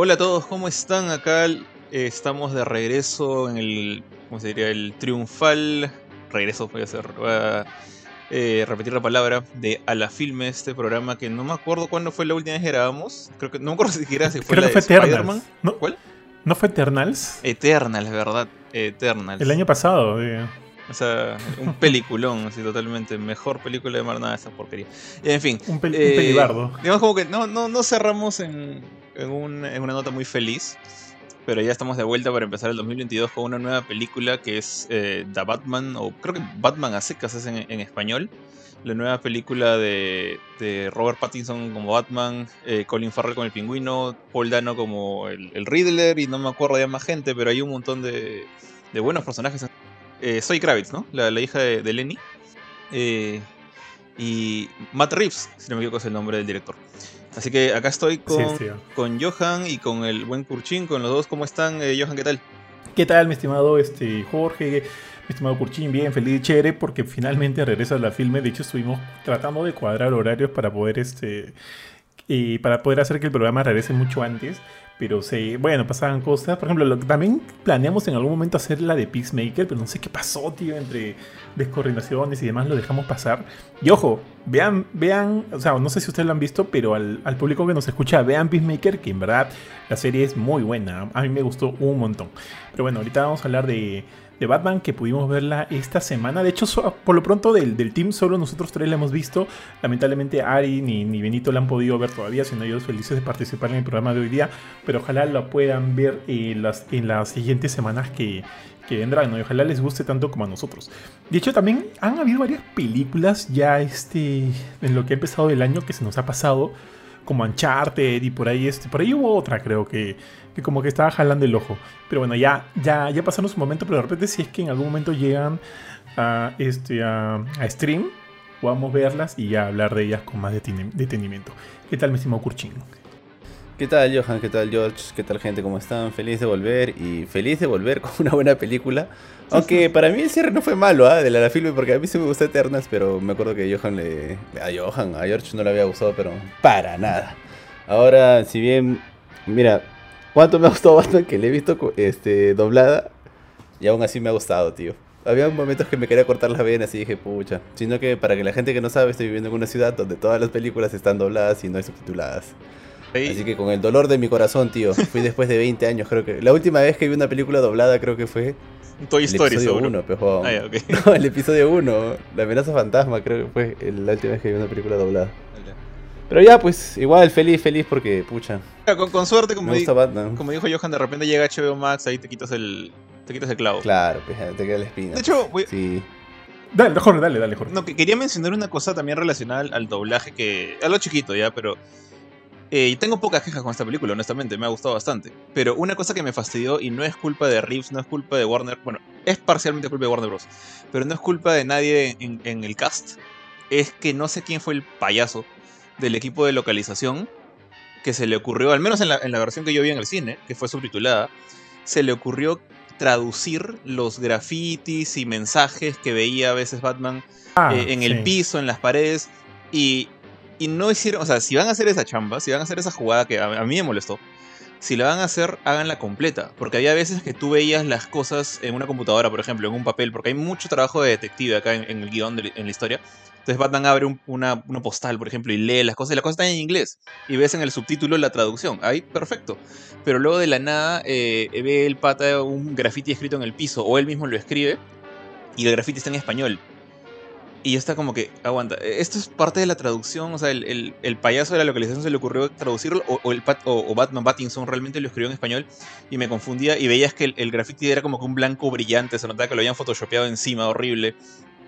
Hola a todos, ¿cómo están? Acá eh, estamos de regreso en el, ¿cómo se diría? El triunfal regreso, voy a hacer, voy a eh, repetir la palabra, de A la Filme, este programa que no me acuerdo cuándo fue la última vez que grabamos. Creo que no me acuerdo siquiera si fue Creo la que de fue. Spider-Man. ¿No? ¿Cuál? ¿No fue Eternals? Eternals, ¿verdad? Eternals. El año pasado. digo. O sea, un peliculón, así totalmente. Mejor película de mar nada de esa porquería. En fin. Un, pel- un eh, pelibardo. Digamos como que no, no, no cerramos en, en, un- en una nota muy feliz. Pero ya estamos de vuelta para empezar el 2022 con una nueva película que es eh, The Batman, o creo que Batman a secas es en, español. La nueva película de, de Robert Pattinson como Batman, eh, Colin Farrell como el pingüino, Paul Dano como el, el Riddler y no me acuerdo de más gente, pero hay un montón de, de buenos personajes. Eh, Zoe Kravitz, ¿no? La, la hija de, de Lenny. Eh, y Matt Reeves, si no me equivoco es el nombre del director. Así que acá estoy con, Sí, con Johan y con el buen Kurchin, con los dos. ¿Cómo están, eh, Johan? ¿Qué tal? ¿Qué tal, mi estimado este, Jorge? Mi estimado Curchín, bien, feliz y chévere, porque finalmente regresa a la filme. De hecho, estuvimos tratando de cuadrar horarios para poder este. y para poder hacer que el programa regrese mucho antes. Pero se, bueno, pasaban cosas. Por ejemplo, también planeamos en algún momento hacer la de Peacemaker, pero no sé qué pasó, tío, entre descoordinaciones y demás, lo dejamos pasar. Y ojo, vean, vean, o sea, no sé si ustedes lo han visto, pero al, al público que nos escucha, vean Peacemaker, que en verdad la serie es muy buena. A mí me gustó un montón. Pero bueno, ahorita vamos a hablar de, de Batman, que pudimos verla esta semana. De hecho, por lo pronto del, del team, solo nosotros tres la hemos visto. Lamentablemente Ari ni, ni Benito la han podido ver todavía, siendo ellos felices de participar en el programa de hoy día. Pero ojalá lo puedan ver en las, en las siguientes semanas que, que vendrán, ¿no? Y ojalá les guste tanto como a nosotros. De hecho, también han habido varias películas ya este, en lo que ha empezado el año que se nos ha pasado, como Uncharted y por ahí, este, por ahí hubo otra, creo que, que como que estaba jalando el ojo. Pero bueno, ya, ya, ya pasaron su momento, pero de repente si es que en algún momento llegan a, este, a, a stream, podamos verlas y ya hablar de ellas con más deteni- detenimiento. ¿Qué tal, mi estimado Kurchin? ¿Qué tal Johan? ¿Qué tal George? ¿Qué tal gente? ¿Cómo están? Feliz de volver y feliz de volver con una buena película. Aunque para mí el cierre no fue malo, ¿ah? De la, la filme, porque a mí sí me gustó Eternals, pero me acuerdo que Johan le... A Johan, a George no le había gustado, pero para nada. Ahora, si bien... Mira, ¿cuánto me ha gustado Batman que le he visto este, doblada? Y aún así me ha gustado, tío. Había momentos que me quería cortar las venas y dije, pucha. Sino que para que la gente que no sabe, estoy viviendo en una ciudad donde todas las películas están dobladas y no hay subtituladas. Ahí- Así que con el dolor de mi corazón, tío. Fui después de 20 años, creo que. La última vez que vi una película doblada, creo que fue Toy el Story, episodio seguro. 1, pejo. Ah, ya, ok. No, el episodio 1. La amenaza fantasma, creo que fue la última vez que vi una película doblada. Pero ya, pues, igual, feliz, feliz, porque, pucha. Con, con suerte, como, di- como dijo Johan, de repente llega HBO Max, ahí te quitas el, te quitas el clavo. Claro, pues te queda la espina. De hecho, voy- Sí. Dale, Jorge, dale, dale, Jorge. No, que quería mencionar una cosa también relacionada al, al doblaje que. Algo chiquito ya, pero. eh, tengo pocas quejas con esta película, honestamente, me ha gustado bastante. Pero una cosa que me fastidió, y no es culpa de Reeves, no es culpa de Warner. Bueno, es parcialmente culpa de Warner Bros. Pero no es culpa de nadie en, en el cast. Es que no sé quién fue el payaso del equipo de localización que se le ocurrió, al menos en la, en la versión que yo vi en el cine, que fue subtitulada, se le ocurrió traducir los grafitis y mensajes que veía a veces Batman Ah, eh, en el piso, en las paredes, y, y no hicieron, o sea, si van a hacer esa chamba, si van a hacer esa jugada que a, a mí me molestó, si la van a hacer, háganla completa, porque había veces que tú veías las cosas en una computadora, por ejemplo, en un papel, porque hay mucho trabajo de detective acá en, en el guion, de- en la historia. Entonces Batman abre un- una, una postal, por ejemplo, y lee las cosas, y las cosas están en inglés, y ves en el subtítulo la traducción, ahí perfecto. Pero luego de la nada eh, ve el pata un graffiti escrito en el piso, o él mismo lo escribe, y el graffiti está en español. Y está como que, aguanta, esto es parte de la traducción, o sea, el, el- el payaso de la localización se le ocurrió traducirlo, o, o el Pat- o- o Batman Pattinson realmente lo escribió en español, y me confundía, y veías que el, el graffiti era como que un blanco brillante, se notaba que lo habían photoshopeado encima, horrible.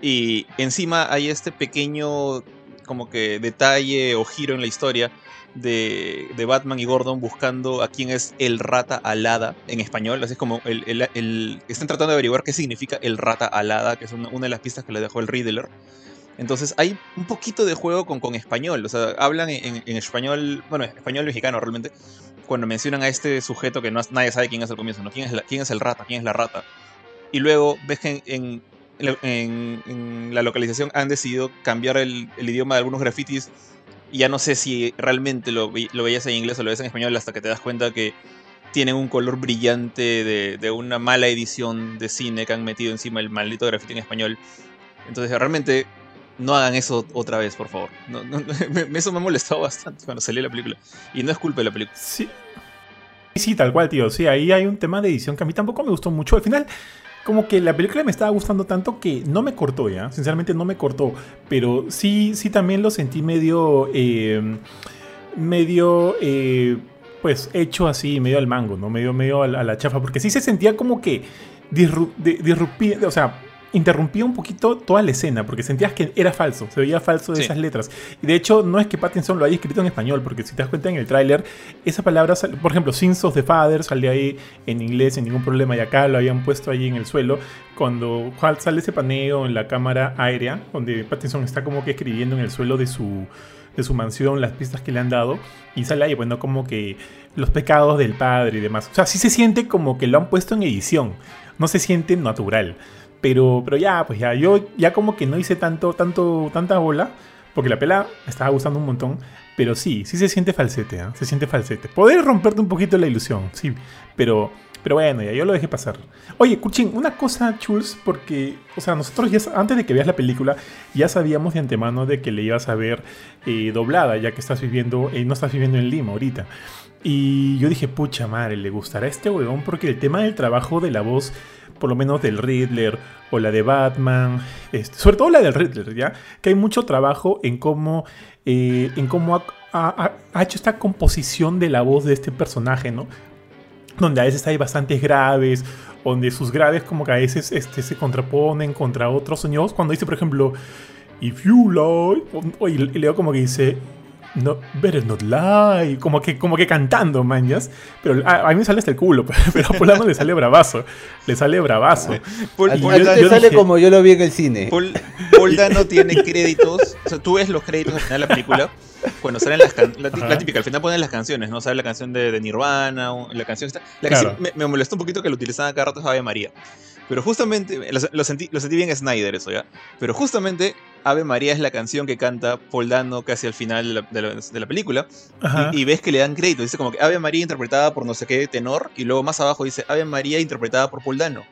Y encima hay este pequeño, como que detalle o giro en la historia de, de Batman y Gordon buscando a quién es el rata alada en español. Así es como el, el- están tratando de averiguar qué significa el rata alada, que es una, de las pistas que le dejó el Riddler. Entonces hay un poquito de juego con, con español. O sea, hablan en, en español, bueno, español mexicano realmente, cuando mencionan a este sujeto que no, nadie sabe quién es al comienzo, ¿no? ¿Quién es, quién es el rata? ¿Quién es la rata? Y luego ves que en- en- en la localización han decidido cambiar el, el idioma de algunos grafitis ya no sé si realmente lo, lo veías en inglés o lo ves en español hasta que te das cuenta que tienen un color brillante de, de una mala edición de cine que han metido encima el maldito grafiti en español. Entonces, realmente, no hagan eso otra vez, por favor. No, no, me- eso me ha molestado bastante cuando salió la película. Y no es culpa de la película. Sí. Sí, tal cual, tío. Sí, ahí hay un tema de edición que a mí tampoco me gustó mucho. Al final, como que la película me estaba gustando tanto que no me cortó, ¿ya? Sinceramente no me cortó. Pero sí, sí también lo sentí medio. eh, medio. eh, pues hecho así, medio al mango, ¿no? Medio, medio a la, chafa. Porque sí se sentía como que. disru- de- disrupía. O sea. Interrumpía un poquito toda la escena porque sentías que era falso, se veía falso de Sí. esas letras. Y de hecho, no es que Pattinson lo haya escrito en español, porque si te das cuenta en el tráiler, esa palabra, sal- por ejemplo, Sins of the Father sale ahí en inglés sin ningún problema y acá lo habían puesto ahí en el suelo. Cuando sale ese paneo en la cámara aérea, donde Pattinson está como que escribiendo en el suelo de su, de su mansión las pistas que le han dado, y sale ahí, bueno, como que los pecados del padre y demás. O sea, sí se siente como que lo han puesto en edición, no se siente natural. Pero, pero ya, pues ya, yo ya como que no hice tanto, tanto, tanta bola, porque la pela estaba gustando un montón, pero sí, sí se siente falsete, ¿ah? se siente falsete. Poder romperte un poquito la ilusión, sí, pero, pero bueno, ya yo lo dejé pasar. Oye, Kuchin, una cosa, Chuls, porque, o sea, nosotros ya, antes de que veas la película, ya sabíamos de antemano de que le ibas a ver eh, doblada, ya que estás viviendo, eh, no estás viviendo en Lima ahorita. Y yo dije, pucha madre, le gustará este huevón porque el tema del trabajo de la voz, por lo menos del Riddler o la de Batman, este, sobre todo la del Riddler, ¿ya? Que hay mucho trabajo en cómo, eh, en cómo ha, hecho esta composición de la voz de este personaje, ¿no? Donde a veces hay bastantes graves, donde sus graves como que a veces este, se contraponen contra otros sonidos. Cuando dice, por ejemplo, If you lie, o- y y leo como que dice, no, better not lie, como que, como que cantando, mañas. Pero a, a mí me sale hasta el culo, pero a Polano le sale bravazo, le sale bravazo. Ti yo- te yo sale dije- como yo lo vi en el cine. Paul- Paul Dano tiene créditos. O sea, tú ves los créditos al final de la película. Cuando salen las la, la típica, al final ponen las canciones, ¿no? Sale la canción de, de Nirvana, o la canción esta. La Claro. me, me molestó un poquito que lo utilizaban cada rato es Ave María. Pero justamente, lo, lo sentí, lo sentí bien Snyder eso, ¿ya? Pero justamente Ave María es la canción que canta Paul Dano casi al final de la, de la- de la película. Y, y ves que le dan crédito. Dice como que Ave María interpretada por no sé qué tenor. Y luego más abajo dice Ave María interpretada por Paul Dano.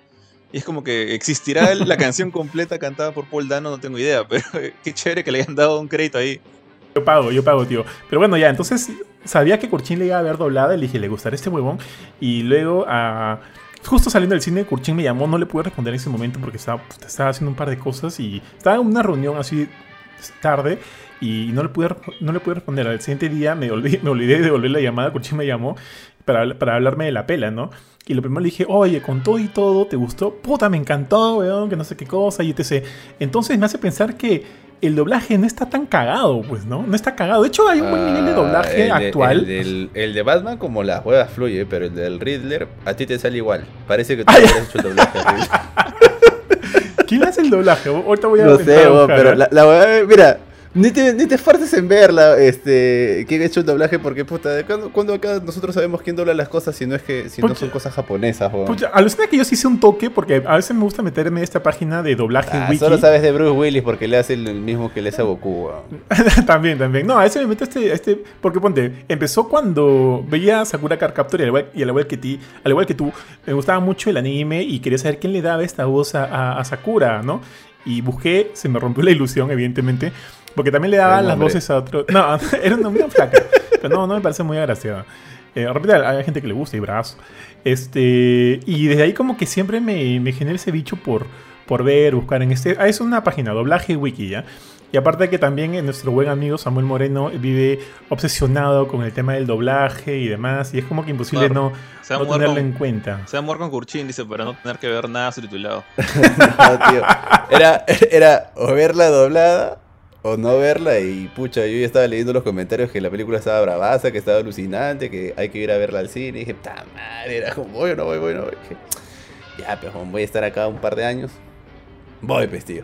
Y es como que existirá la canción completa cantada por Paul Dano, no tengo idea. Pero qué chévere que le hayan dado un crédito ahí. Yo pago, yo pago, tío. Pero bueno, ya, entonces sabía que Kurchin le iba a ver doblada. Le dije, le gustará este huevón. Y luego, ah, justo saliendo del cine, Kurchin me llamó. No le pude responder en ese momento porque estaba, estaba haciendo un par de cosas. Y estaba en una reunión así tarde. Y no le pude, no le pude responder. Al siguiente día me olvidé, me olvidé de devolver la llamada. Kurchin me llamó para, para hablarme de la pela, ¿no? Y lo primero le dije, oye, con todo y todo, ¿te gustó? Puta, me encantó, weón, que no sé qué cosa, y etc. Entonces me hace pensar que el doblaje no está tan cagado, pues, ¿no? No está cagado. De hecho, hay un buen nivel de Ah, doblaje el de- actual. El, de Batman, como las huevas fluye, pero el del Riddler, a ti te sale igual. Parece que tú hubieras hecho el doblaje. horrible. ¿Quién hace el doblaje? Ahorita voy a No sé, pero ¿eh? la, la mira, ni te, ni te esfuerces en verla, este, quién ha hecho el doblaje, porque puta, ¿cuándo, cuándo acá nosotros sabemos quién dobla las cosas si no es que, si no son cosas japonesas, weón? Pucha, alucina que yo sí hice un toque porque a veces me gusta meterme en esta página de doblaje Ah, wiki. solo sabes de Bruce Willis porque le hace el, el mismo que le hace a Goku, weón. también, también. No, a veces me meto este, este. Porque ponte, empezó cuando veía Sakura Card Captor y al igual, y al igual que ti, al igual que tú, me gustaba mucho el anime y quería saber quién le daba esta voz a, a- a Sakura, ¿no? Y busqué, se me rompió la ilusión, evidentemente. Porque también le Era daba un las voces a otro. No, era una muy flaca. Pero no, no me parece muy agraciada. Eh, de repente hay gente que le gusta y brazo. Este, y desde ahí como que siempre me, me genera ese bicho por, por ver, buscar en este... Ah, es una página, doblaje wiki, ¿ya? Y aparte que también eh, nuestro buen amigo Samuel Moreno vive obsesionado con el tema del doblaje y demás. Y es como que imposible Claro. no, no tenerlo en cuenta. se va a mover con Kurchin, dice, para no tener que ver nada subtitulado. No, tío. Era, era o verla doblada o no verla y pucha, yo ya estaba leyendo los comentarios que la película estaba bravaza, que estaba alucinante, que hay que ir a verla al cine y dije, puta madre, era como, voy o no voy, voy no voy. Dije, ya, pues voy a estar acá un par de años. Voy, pues, tío.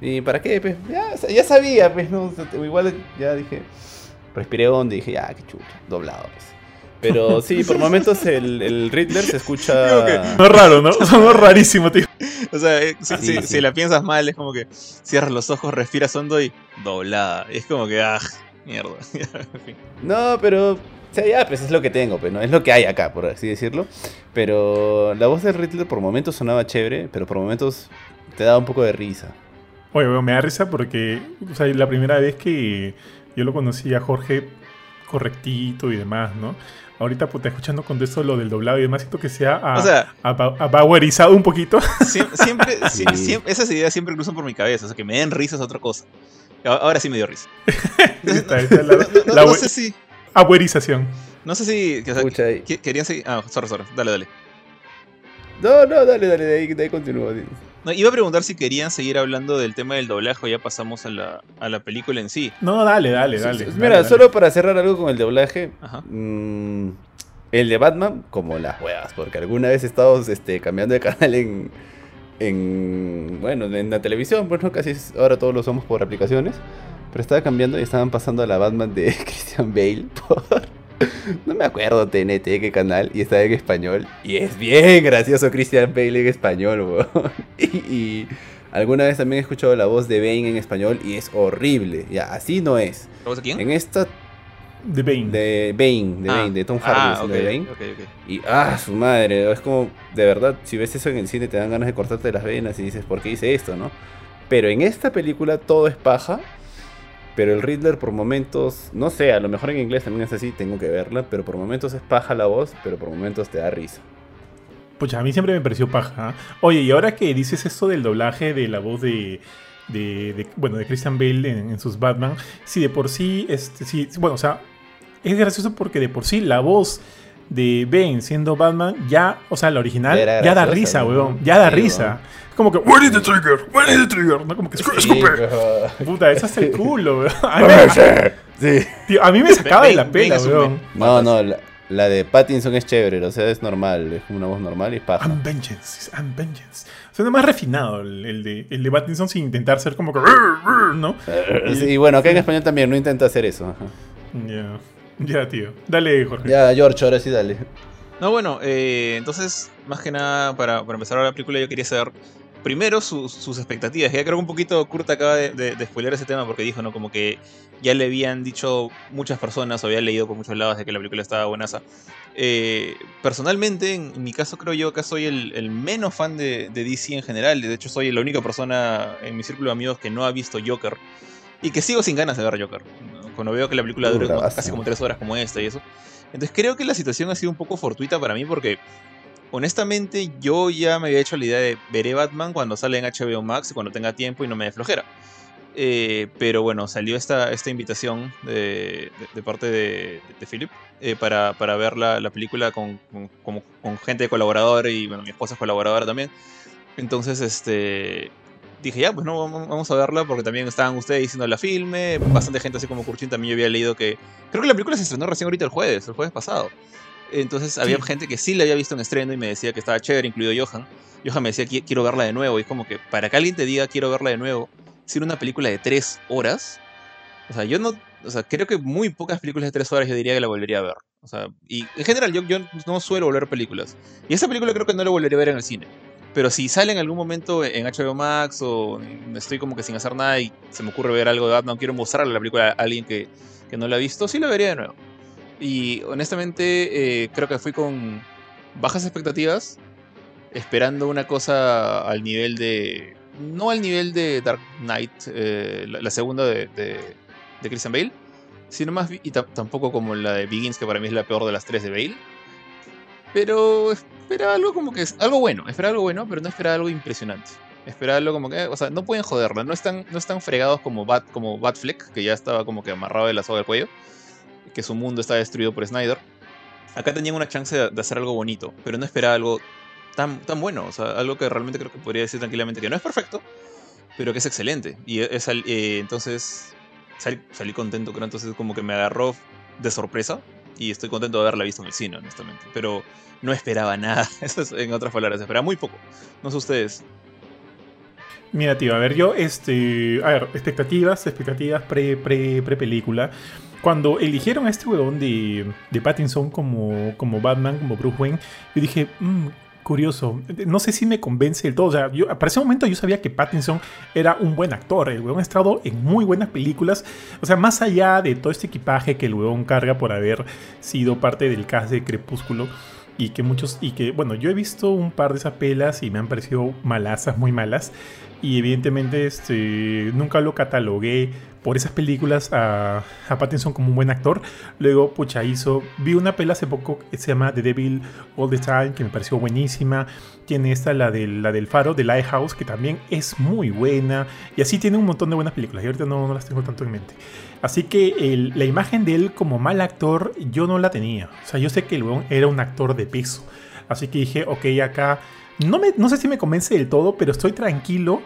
¿Y para qué? Pues ya, ya sabía, pues, no, igual ya dije, respiré hondo y dije, ya, qué chucha, doblado, pues. Pero sí, por momentos el, el Riddler se escucha... Que- No es raro, ¿no? Sonó rarísimo, tío. O sea, eh, si, Sí, si- sí. si la piensas mal, es como que cierras los ojos, respiras hondo y doblada. Y es como que, ah, Mierda. En fin. No, pero. O sea, ya, pues es lo que tengo, pues, ¿no? Es lo que hay acá, por así decirlo. Pero la voz de Riddler por momentos sonaba chévere, pero por momentos te daba un poco de risa. Oye, me da risa porque o sea, la primera vez que yo lo conocí a Jorge correctito y demás, ¿no? Ahorita, puta, escuchando con esto lo del doblado y demás, siento que sea a, O sea- a, a powerizado un poquito. Siem- Siempre, Sí. sie- siempre- esas ideas siempre cruzan por mi cabeza. O sea, que me den risa es otra cosa. Ahora sí me dio risa. Esta- esta es la, No, no- la no sé si. abuerización. No sé si. que, o sea, Escucha ahí. que- querían seguir. Ah, sorry, sorry. Dale, dale. No, no, dale, dale, de ahí, de ahí continúo. No, iba a preguntar si querían seguir hablando del tema del doblaje o ya pasamos a la, a la película en sí. No, dale, dale, dale. Mira, dale, dale. solo para cerrar algo con el doblaje. Ajá. mm, el de Batman, como las huevas, porque alguna vez estamos este, cambiando de canal en, en. Bueno, en la televisión, pues no, casi es- ahora todos lo somos por aplicaciones. Pero estaba cambiando y estaban pasando a la Batman de Christian Bale por. No me acuerdo TNT qué canal y estaba en español. Y es bien gracioso Christian Bale en español, weón. Y, y alguna vez también he escuchado la voz de Bane en español y es horrible. Ya, así no es. ¿La voz de quién? En esta De Bane. de Bane, de Ah. Bane, de Tom Hardy, Ah, haciendo ok, de Bane. ok, ok. Y ah, su madre, es como, de verdad, si ves eso en el cine te dan ganas de cortarte las venas y dices, ¿por qué hice esto, no? Pero en esta película todo es paja, pero el Riddler por momentos, no sé, a lo mejor en inglés también es así, tengo que verla, pero por momentos es paja la voz, pero por momentos te da risa. Pucha, a mí siempre me pareció paja. ¿ah? Oye, y ahora que dices esto del doblaje de la voz de. de- bueno, de Christian Bale en, en sus Batman. Si de por sí. Este, sí, bueno, o sea. Es gracioso porque de por sí la voz de Bane siendo Batman ya. O sea, la original Ya da graciosa, risa, weón. Ya da Sí, risa. weón. Es como que. Where is the trigger? Where is the trigger? ¿No? Como que. "Escu- escupe". pero- Puta, eso hasta el culo, weón. A mí, me- Sí. tío, a mí me sacaba de la pela, es weón. No, no, la, la de Pattinson es chévere, o sea, es normal, es una voz normal y es paja. I'm vengeance, I'm vengeance. Suena más refinado el, el de, el de Pattinson sin intentar ser como que. ¿No? Sí, y bueno, acá en español también no intenta hacer eso. Ya. Ya, tío. Dale, Jorge. Ya, George, ahora sí dale. No, bueno, eh, entonces, más que nada, para, para empezar la película, yo quería saber primero sus, sus expectativas. Ya creo que un poquito Kurt acaba de, de, de spoilear ese tema porque dijo, ¿no? Como que ya le habían dicho muchas personas o había leído por muchos lados de que la película estaba buenaza. Eh, personalmente, en, en mi caso, creo yo que soy el, el menos fan de, de DC en general. De hecho, soy la única persona en mi círculo de amigos que no ha visto Joker. Y que sigo sin ganas de ver Joker. ¿No? Cuando veo que la película dura como- casi como tres horas como esta y eso. Entonces creo que la situación ha sido un poco fortuita para mí porque honestamente yo ya me había hecho la idea de veré Batman cuando sale en HBO Max y cuando tenga tiempo y no me dé flojera. Eh, pero bueno, salió esta, esta invitación de, de- de parte de, de Philip eh, para, para ver la, la película con, con, como- con gente colaboradora y bueno, mi esposa es colaboradora también. Entonces, este dije, ya, pues no, vamos a verla porque también estaban ustedes diciendo la filme, bastante gente así como Kurchin también yo había leído que... Creo que la película se estrenó recién ahorita el jueves, el jueves pasado. Entonces había gente que sí la había visto en estreno y me decía que estaba chévere, incluido Johan. Johan me decía, "Qui- quiero verla de nuevo. Y es como que para que alguien te diga, quiero verla de nuevo, sin una película de tres horas, o sea, yo no, o sea, creo que muy pocas películas de tres horas yo diría que la volvería a ver. O sea, y en general yo, yo no suelo volver a películas. Y esa película creo que no la volvería a ver en el cine. Pero si sale en algún momento en HBO Max o estoy como que sin hacer nada y se me ocurre ver algo de Batman, quiero mostrarle la película a alguien que, que no la ha visto, sí la vería de nuevo. Y honestamente eh, creo que fui con bajas expectativas, esperando una cosa al nivel de... No al nivel de Dark Knight, eh, la, la segunda de, de, de Christian Bale, sino más... Y ta- tampoco como la de Begins, que para mí es la peor de las tres de Bale. Pero espera algo como que es algo bueno, espera algo bueno, pero no espera algo impresionante. Espera algo como que, o sea, no pueden joderla, no están, no están fregados como Bat, como Batfleck, que ya estaba como que amarrado de la soga del cuello, que su mundo está destruido por Snyder. Acá tenían una chance de, hacer algo bonito, pero no esperaba algo tan, tan bueno, o sea, algo que realmente creo que podría decir tranquilamente que no es perfecto, pero que es excelente. Y es, eh, entonces salí contento, creo, entonces como que me agarró de sorpresa y estoy contento de haberla visto en el cine, honestamente. Pero no esperaba nada, eso es en otras palabras, esperaba muy poco. No sé ustedes. Mira, tío, a ver, yo, este. A ver, expectativas, expectativas pre, pre, pre. Cuando eligieron a este huevón de, de Pattinson como, como Batman, como Bruce Wayne, yo dije, "Mm, curioso. No sé si me convence del todo. O sea, yo, para ese momento yo sabía que Pattinson era un buen actor. El weón ha estado en muy buenas películas. O sea, más allá de todo este equipaje que el weón carga por haber sido parte del cast de Crepúsculo. Y que muchos, y que, bueno, yo he visto un par de esas pelas y me han parecido malasas, muy malas. Y evidentemente este, nunca lo catalogué por esas películas a, a, Pattinson como un buen actor. Luego, pucha, hizo. Vi una pela hace poco que se llama The Devil All the Time, que me pareció buenísima. Tiene esta, la del, Faro, de Lighthouse, que también es muy buena. Y así tiene un montón de buenas películas. Y ahorita no, las tengo tanto en mente. Así que la imagen de él como mal actor, yo no la tenía. O sea, yo sé que el era un actor de peso. Así que dije, ok, acá. No, no sé si me convence del todo, pero estoy tranquilo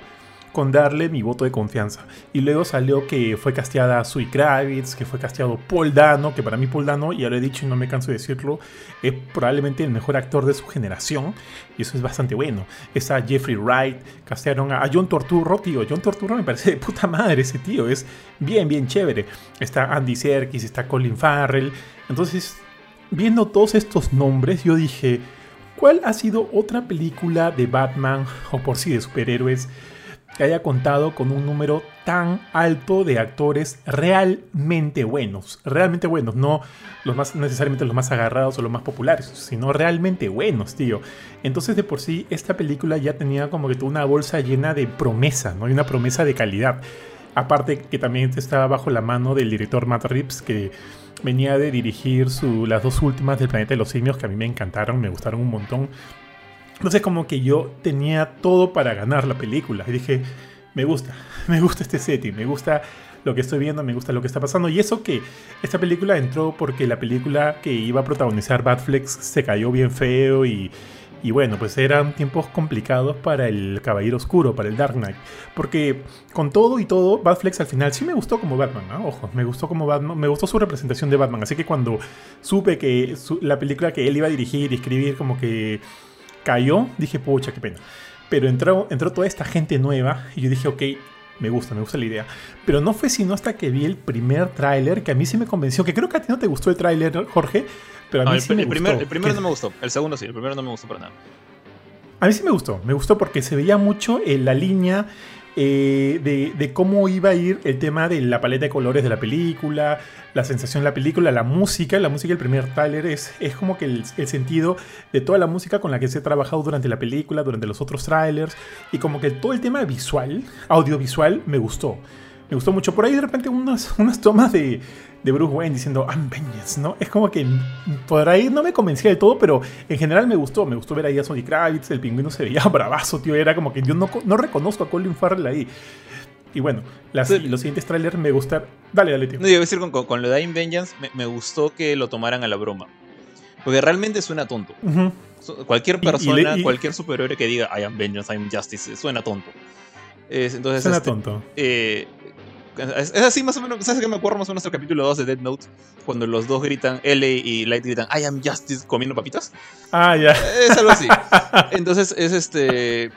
con darle mi voto de confianza. Y luego salió que fue casteada Sui Kravitz, que fue casteado Paul Dano, que para mí Paul Dano, ya lo he dicho y no me canso de decirlo, es probablemente el mejor actor de su generación. Y eso es bastante bueno. Está Jeffrey Wright, castearon a, John Torturro, tío. John Torturro me parece de puta madre ese tío, es bien, bien chévere. Está Andy Serkis, está Colin Farrell. Entonces, viendo todos estos nombres, yo dije... ¿Cuál ha sido otra película de Batman o por sí de superhéroes que haya contado con un número tan alto de actores realmente buenos, realmente buenos, no los más necesariamente los más agarrados o los más populares, sino realmente buenos, tío. Entonces de por sí esta película ya tenía como que toda una bolsa llena de promesa, ¿no? Y una promesa de calidad. Aparte que también estaba bajo la mano del director Matt Reeves que venía de dirigir las dos últimas del Planeta de los Simios que a mí me encantaron, me gustaron un montón. Entonces como que yo tenía todo para ganar la película. Y dije, me gusta, me gusta este setting, me gusta lo que estoy viendo, me gusta lo que está pasando. Y eso que esta película entró porque la película que iba a protagonizar Batflex se cayó bien feo y, y bueno, pues eran tiempos complicados para el Caballero Oscuro, para el Dark Knight. Porque con todo y todo, Batflex al final sí me gustó como Batman, ¿no? Ojo, me gustó como Batman, me gustó su representación de Batman. Así que cuando supe que la película que él iba a dirigir y escribir como que cayó, dije, pucha, qué pena. Pero entró, entró toda esta gente nueva y yo dije, ok, me gusta, me gusta la idea. Pero no fue sino hasta que vi el primer tráiler que a mí sí me convenció, que creo que a ti no te gustó el tráiler, Jorge, pero a mí el, sí me el gustó. Primer, el primero no me gustó, el segundo sí, el primero no me gustó para nada. A mí sí me gustó, me gustó porque se veía mucho en la línea eh, de, cómo iba a ir el tema de la paleta de colores de la película, la sensación de la película, la música. La música del primer trailer es, es como que el, el, sentido de toda la música con la que se ha trabajado durante la película, durante los otros trailers. Y como que todo el tema visual, audiovisual, me gustó. Me gustó mucho. Por ahí de repente unas, unas tomas de, de Bruce Wayne diciendo I'm vengeance, ¿no? Es como que por ahí no me convencía del todo, pero en general me gustó. Me gustó ver ahí a Sonic Kravitz, el pingüino se veía bravazo, tío. Era como que yo no, no reconozco a Colin Farrell ahí. Y bueno, las, sí. los siguientes trailers me gustan. Dale, dale, tío. No, yo iba a decir con, con, con lo de I'm Vengeance, me, me, gustó que lo tomaran a la broma. Porque realmente suena tonto. Uh -huh. Cualquier persona, y, y, cualquier superhéroe que diga I am Vengeance, I am Justice, suena tonto. Es, entonces, suena este, tonto. Eh, es, es, así más o menos, ¿sabes qué me acuerdo más o menos del capítulo 2 de Dead Note? Cuando los dos gritan, L y Light gritan, I am Justice comiendo papitas. Ah, ya. Es algo así. Entonces es este...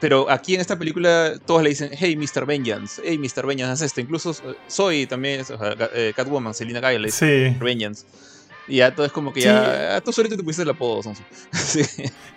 Pero aquí en esta película todos le dicen, hey Mr. Vengeance, hey Mr. Vengeance, haz esto. Incluso soy también, o sea, Catwoman, Selina Kyle, le dice sí. Vengeance. Y ya todo es como que Sí. ya. Tú solito te pusiste el apodo, Sonso. Sí.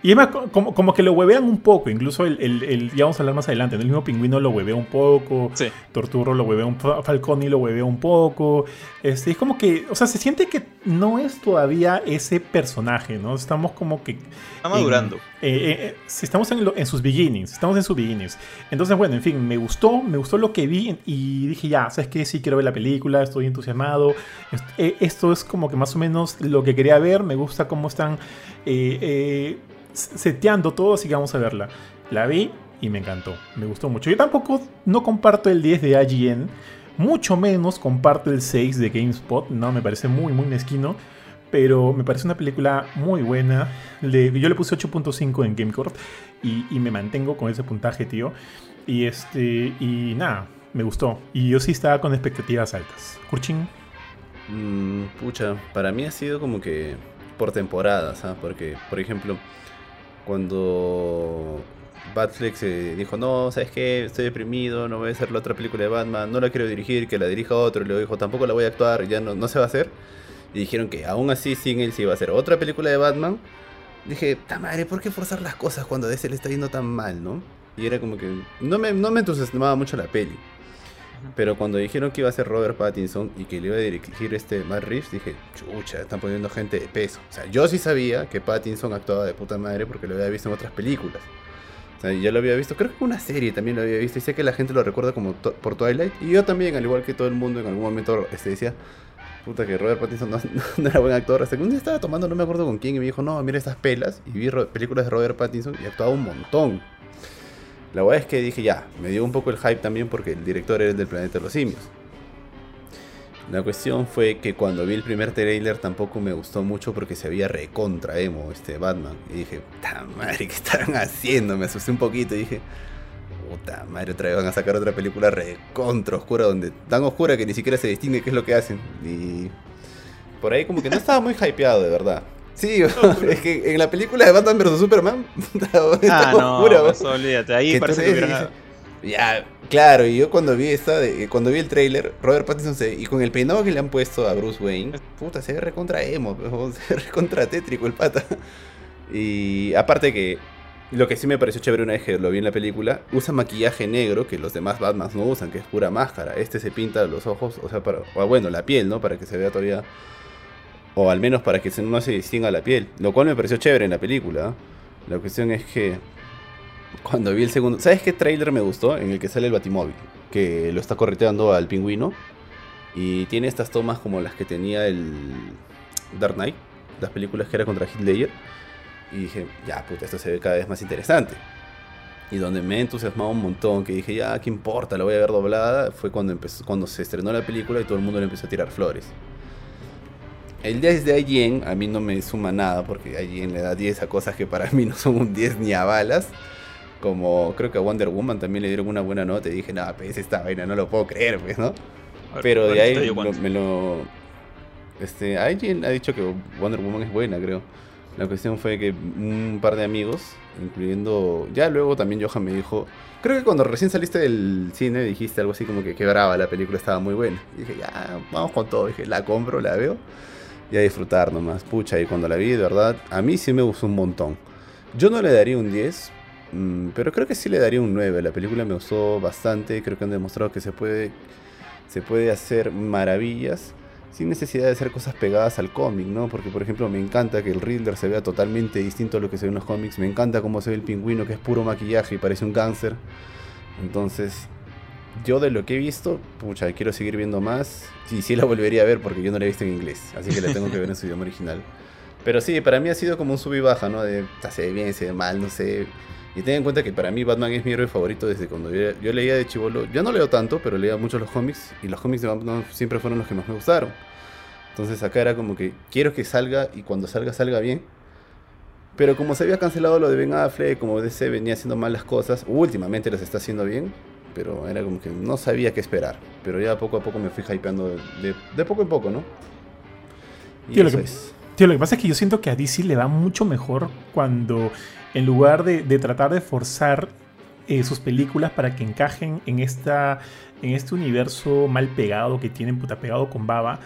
Y además, co- como, como que lo huevean un poco, incluso el, el- el- ya vamos a hablar más adelante, ¿no? el mismo pingüino lo huevea un poco, Sí. Torturro lo huevea un poco, Falconi lo huevea un poco. Este, es como que, o sea, se siente que no es todavía ese personaje, ¿no? Estamos como que. Está madurando. Eh, eh, si estamos en, sus beginnings, estamos en sus beginnings. Entonces, bueno, en fin, me gustó, me gustó lo que vi y dije, ya, ¿sabes qué? Sí quiero ver la película, estoy entusiasmado. Est- eh, Esto es como que más o menos lo que quería ver, me gusta cómo están eh, eh, seteando todo, así que vamos a verla. La vi y me encantó, me gustó mucho. Yo tampoco no comparto el 10 de IGN, mucho menos comparto el 6 de GameSpot, no, me parece muy, muy mezquino. Pero me parece una película muy buena. Le- yo le puse 8.5 en GameCourt y, y me mantengo con ese puntaje, tío. Y este. Y nada, me gustó. Y yo sí estaba con expectativas altas. Kurchin. Mm, pucha, para mí ha sido como que por temporadas, ¿ah? Porque, por ejemplo, cuando Batflex eh, dijo, no, ¿sabes qué? Estoy deprimido, no voy a hacer la otra película de Batman, no la quiero dirigir, que la dirija otro, y luego dijo, tampoco la voy a actuar, ya no, no se va a hacer. Y dijeron que aún así sin él se iba a hacer otra película de Batman. dije, ta madre, ¿por qué forzar las cosas cuando a DC le está yendo tan mal, no? Y era como que no me, no me entusiasmaba mucho la peli. Pero cuando dijeron que iba a ser Robert Pattinson y que le iba a dirigir este Matt Reeves, dije, chucha, están poniendo gente de peso. O sea, yo sí sabía que Pattinson actuaba de puta madre porque lo había visto en otras películas. O sea, ya lo había visto, creo que una serie también lo había visto y sé que la gente lo recuerda como por Twilight. Y yo también, al igual que todo el mundo, en algún momento este, decía, puta que Robert Pattinson no, era buen actor. Hasta que un día estaba tomando, no me acuerdo con quién, y me dijo, no, mira estas pelas. Y vi películas de Robert Pattinson y actuaba un montón. La verdad es que dije, ya, me dio un poco el hype también porque el director era el del Planeta de los Simios. La cuestión fue que cuando vi el primer trailer tampoco me gustó mucho porque se había recontra emo este Batman. Y dije, puta madre, ¿qué estarán haciendo? Me asusté un poquito y dije, puta madre, otra vez van a sacar otra película recontra oscura, donde tan oscura que ni siquiera se distingue qué es lo que hacen. Y por ahí como que no estaba muy hypeado, de verdad. Sí, es que en la película de Batman vs Superman está, ah, oscura, no, eso, olvídate, ahí parece que hubiera... Ya, claro, y yo cuando vi esta, de, cuando vi el trailer, Robert Pattinson se, y con el peinado que le han puesto a Bruce Wayne, puta, se ve recontra emo, se ve recontra tétrico el pata. Y aparte que lo que sí me pareció chévere una vez que lo vi en la película, usa maquillaje negro que los demás Batmans no usan, que es pura máscara. Este se pinta los ojos, o sea, para, o bueno, la piel, ¿no? Para que se vea todavía o al menos para que no se distinga la piel. Lo cual me pareció chévere en la película. La cuestión es que cuando vi el segundo... ¿Sabes qué trailer me gustó? En el que sale el Batimóvil. Que lo está correteando al pingüino. Y tiene estas tomas como las que tenía el Dark Knight. Las películas que era contra Hitler. Y dije, ya puta, esto se ve cada vez más interesante. Y donde me entusiasmaba un montón, que dije, ya, ¿qué importa? La voy a ver doblada. Fue cuando, empezó, cuando se estrenó la película y todo el mundo le empezó a tirar flores. El 10 de IGN a mí no me suma nada porque IGN le da 10 a cosas que para mí no son un 10 ni a balas. Como creo que a Wonder Woman también le dieron una buena nota y dije, nada, pues esta vaina no lo puedo creer, pues, ¿no? Pero de ahí me lo... Este, IGN ha dicho que Wonder Woman es buena, creo. La cuestión fue que un par de amigos, incluyendo... Ya luego también Johan me dijo... Creo que cuando recién saliste del cine dijiste algo así como que quebraba la película, estaba muy buena. Y dije, ya, vamos con todo. Dije, la compro, la veo y a disfrutar nomás. Pucha, y cuando la vi, de verdad, a mí sí me gustó un montón. Yo no le daría un 10, mm, pero creo que sí le daría un 9. La película me gustó bastante, creo que han demostrado que se puede, se puede hacer maravillas sin necesidad de hacer cosas pegadas al cómic, ¿no? Porque, por ejemplo, me encanta que el Riddler se vea totalmente distinto a lo que se ve en los cómics. Me encanta cómo se ve el pingüino, que es puro maquillaje y parece un cáncer. Entonces, yo de lo que he visto, pucha, quiero seguir viendo más. Y sí la volvería a ver porque yo no la he visto en inglés, así que la tengo que ver en su idioma original. Pero sí, para mí ha sido como un sub y baja, ¿no? De se ve bien, se ve mal, no sé. Y ten en cuenta que para mí Batman es mi héroe favorito desde cuando yo, leía de chivolo. Yo no leo tanto, pero leía mucho los cómics. Y los cómics de Batman siempre fueron los que más me gustaron. Entonces acá era como que quiero que salga y cuando salga, salga bien. Pero como se había cancelado lo de Ben Affleck, como DC venía haciendo mal las cosas, últimamente las está haciendo bien, pero era como que no sabía qué esperar. Pero ya poco a poco me fui hypeando de, poco en poco, ¿no? tío, lo que, lo que pasa es que yo siento que a DC le va mucho mejor cuando en lugar de, tratar de forzar eh, sus películas para que encajen en, esta, en este universo mal pegado que tienen, puta pegado con baba,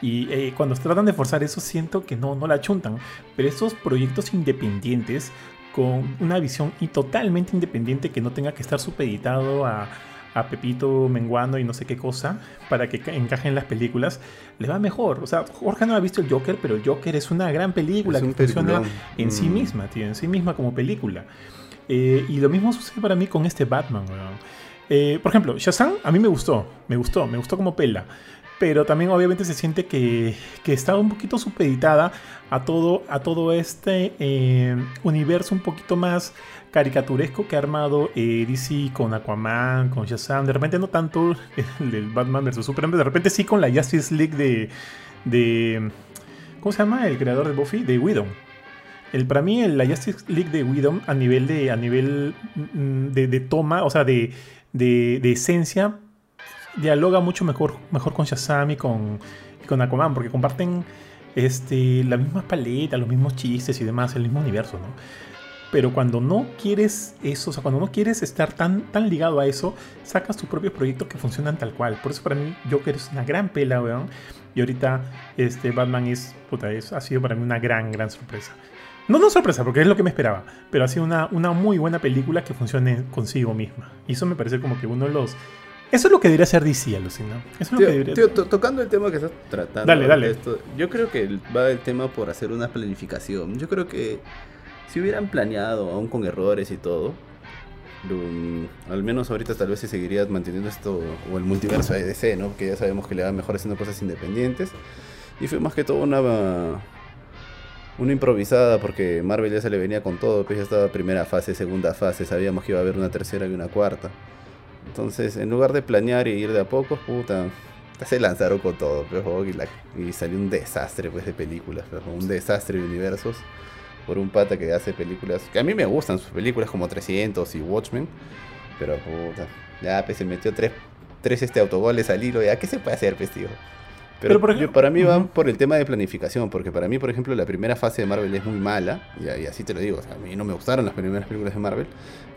y eh, cuando tratan de forzar eso, siento que no, no la chuntan. Pero estos proyectos independientes con una visión y totalmente independiente que no tenga que estar supeditado a, a Pepito menguando y no sé qué cosa para que encajen las películas, le va mejor. O sea, Jorge no ha visto el Joker, pero el Joker es una gran película que funciona en sí mm. misma, tío, en sí misma como película. Eh, y lo mismo sucede para mí con este Batman, eh, por ejemplo, Shazam a mí me gustó, me gustó, me gustó como pela pero también obviamente se siente que, que está un poquito supeditada a todo, a todo este eh, universo un poquito más caricaturesco que ha armado eh, DC con Aquaman, con Shazam, de repente no tanto el, Batman vs. Superman, de repente sí con la Justice League de, de ¿cómo se llama? El creador de Buffy, de Widow. El, para mí la Justice League de Widow a nivel de, a nivel mm, de, toma, o sea, de, de, de esencia, dialoga mucho mejor, mejor con Shazam y con, con Aquaman, porque comparten este, la misma paleta, los mismos chistes y demás, el mismo universo, ¿no? Pero cuando no quieres eso, o sea, cuando no quieres estar tan, tan ligado a eso, sacas tus propios proyectos que funcionan tal cual. Por eso para mí Joker es una gran pela, weón. Y ahorita este, Batman es, puta, es, ha sido para mí una gran, gran sorpresa. No, no sorpresa, porque es lo que me esperaba. Pero ha sido una, una muy buena película que funcione consigo misma. Y eso me parece como que uno de los. Eso es lo que debería ser DC, alucina. Eso es lo que debería tío, to- tocando el tema que estás tratando. Dale, dale. esto, yo creo que va el tema por hacer una planificación. Yo creo que si hubieran planeado, aún con errores y todo, lo- al menos ahorita tal vez se seguiría manteniendo esto, o el multiverso de DC, ¿no? Que ya sabemos que le va mejor haciendo cosas independientes. Y fue más que todo una, una improvisada, porque Marvel ya se le venía con todo, pues ya estaba primera fase, segunda fase, sabíamos que iba a haber una tercera y una cuarta. Entonces, en lugar de planear y ir de a poco, puta, se lanzaron con todo, pues, jo, y, salió un desastre pues, de películas, un desastre de universos por un pata que hace películas, que a mí me gustan sus películas como 300 y Watchmen, pero puta, ya pues, se metió tres, tres este, autogoles al hilo, ya, ¿qué se puede hacer, pues, tío? Pero, Pero, por yo- ejemplo- para mí va Ujú. por el tema de planificación, porque para mí, por ejemplo, la primera fase de Marvel es muy mala, y, y así te lo digo, o sea, a mí no me gustaron las primeras películas de Marvel,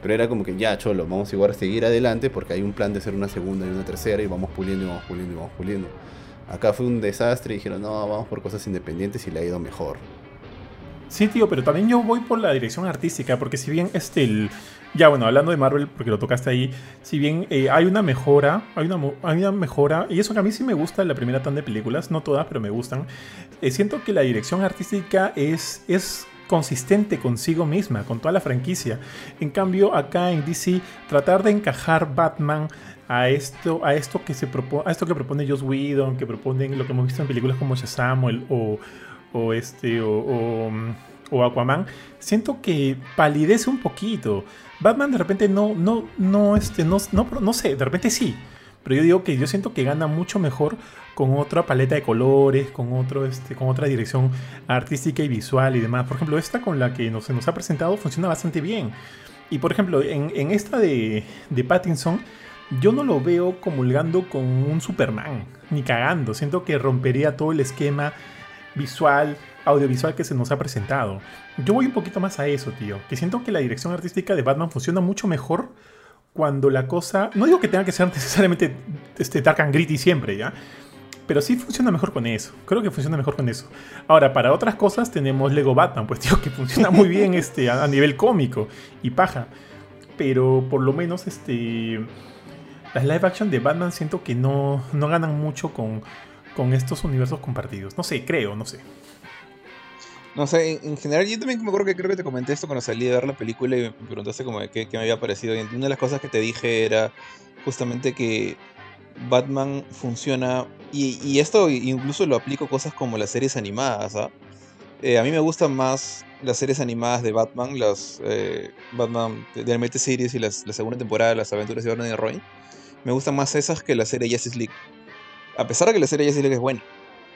pero era como que ya, cholo, vamos igual a seguir adelante porque hay un plan de hacer una segunda y una tercera y vamos puliendo y vamos puliendo y vamos puliendo. Acá fue un desastre y dijeron, no, vamos por cosas independientes y le ha ido mejor. Sí, tío, pero también yo voy por la dirección artística, porque si bien este, ya bueno, hablando de Marvel, porque lo tocaste ahí, si bien eh, hay una mejora, hay una, mejora, y eso que a mí sí me gusta la primera tanda de películas, no todas, pero me gustan, eh, siento que la dirección artística es, es consistente consigo misma, con toda la franquicia. En cambio, acá en DC, tratar de encajar Batman a esto, a esto que se propone, a esto que propone Joss Whedon, que proponen lo que hemos visto en películas como Shazam o, o, o este o, o, o Aquaman, siento que palidece un poquito. Batman de repente no, no, no, este, no, no, no sé, de repente sí. Pero yo digo que yo siento que gana mucho mejor con otra paleta de colores, con otro, este, con otra dirección artística y visual y demás. Por ejemplo, esta con la que nos, se nos ha presentado funciona bastante bien. Y por ejemplo, en, en esta de, de Pattinson, yo no lo veo comulgando con un Superman, ni cagando. Siento que rompería todo el esquema visual, audiovisual que se nos ha presentado. Yo voy un poquito más a eso, tío. Que siento que la dirección artística de Batman funciona mucho mejor cuando la cosa. No digo que tenga que ser necesariamente este, dark and gritty siempre, ¿ya? Pero sí funciona mejor con eso. Creo que funciona mejor con eso. Ahora, para otras cosas tenemos Lego Batman, pues, tío, que funciona muy bien este, a, nivel cómico y paja. Pero por lo menos este. Las live action de Batman siento que no, no ganan mucho con, con estos universos compartidos. No sé, creo, no sé. No sé, en, en general yo también me acuerdo que creo que te comenté esto cuando salí de ver la película y me preguntaste como qué, qué me había parecido. Y una de las cosas que te dije era justamente que Batman funciona, y, esto incluso lo aplico a cosas como las series animadas, ¿ah? Eh, a mí me gustan más las series animadas de Batman, las eh, Batman de Animated Series y la segunda temporada de las aventuras de Batman y Robin. Me gustan más esas que la serie Justice League. A pesar de que la serie Justice League es buena.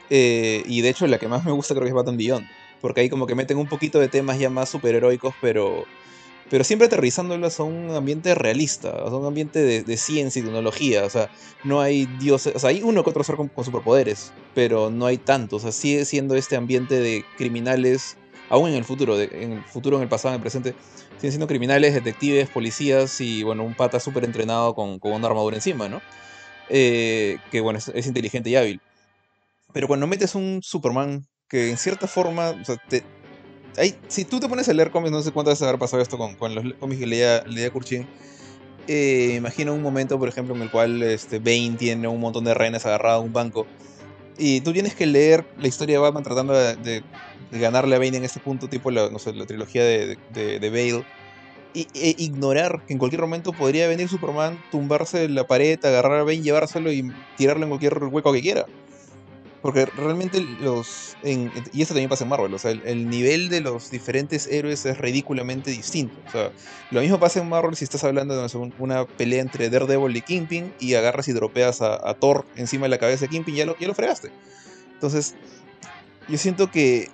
Eh, y de hecho la que más me gusta creo que es Batman Beyond. Porque ahí como que meten un poquito de temas ya más superheroicos, pero, pero siempre aterrizándolas a un ambiente realista, a un ambiente de, ciencia y tecnología. O sea, no hay dioses, o sea, hay uno que otro ser con, superpoderes, pero no hay tantos. O sea, sigue siendo este ambiente de criminales, aún en el futuro, en el futuro, en el pasado, en el presente, siguen siendo criminales, detectives, policías y, bueno, un pata súper entrenado con, con una armadura encima, ¿no? Eh, que, bueno, es, inteligente y hábil. Pero cuando metes un Superman que en cierta forma, si tú te pones a leer cómics, no sé cuántas veces habrá pasado esto con, los cómics que leía, leía Kurchin, eh, imagina un momento, por ejemplo, en el cual este, Bane tiene un montón de rehenes agarrados a un banco y tú tienes que leer la historia de Batman tratando de, ganarle a Bane en este punto, tipo la, la trilogía de, de, e ignorar que en cualquier momento podría venir Superman, tumbarse la pared, agarrar a Bane, llevárselo y tirarlo en cualquier hueco que quiera. Porque realmente los... en- y esto también pasa en Marvel, o sea, el, el nivel de los diferentes héroes es ridículamente distinto. O sea, lo mismo pasa en Marvel si estás hablando de una pelea entre Daredevil y Kingpin y agarras y dropeas a, a Thor encima de la cabeza de Kingpin, ya lo, ya lo fregaste. Entonces, yo siento que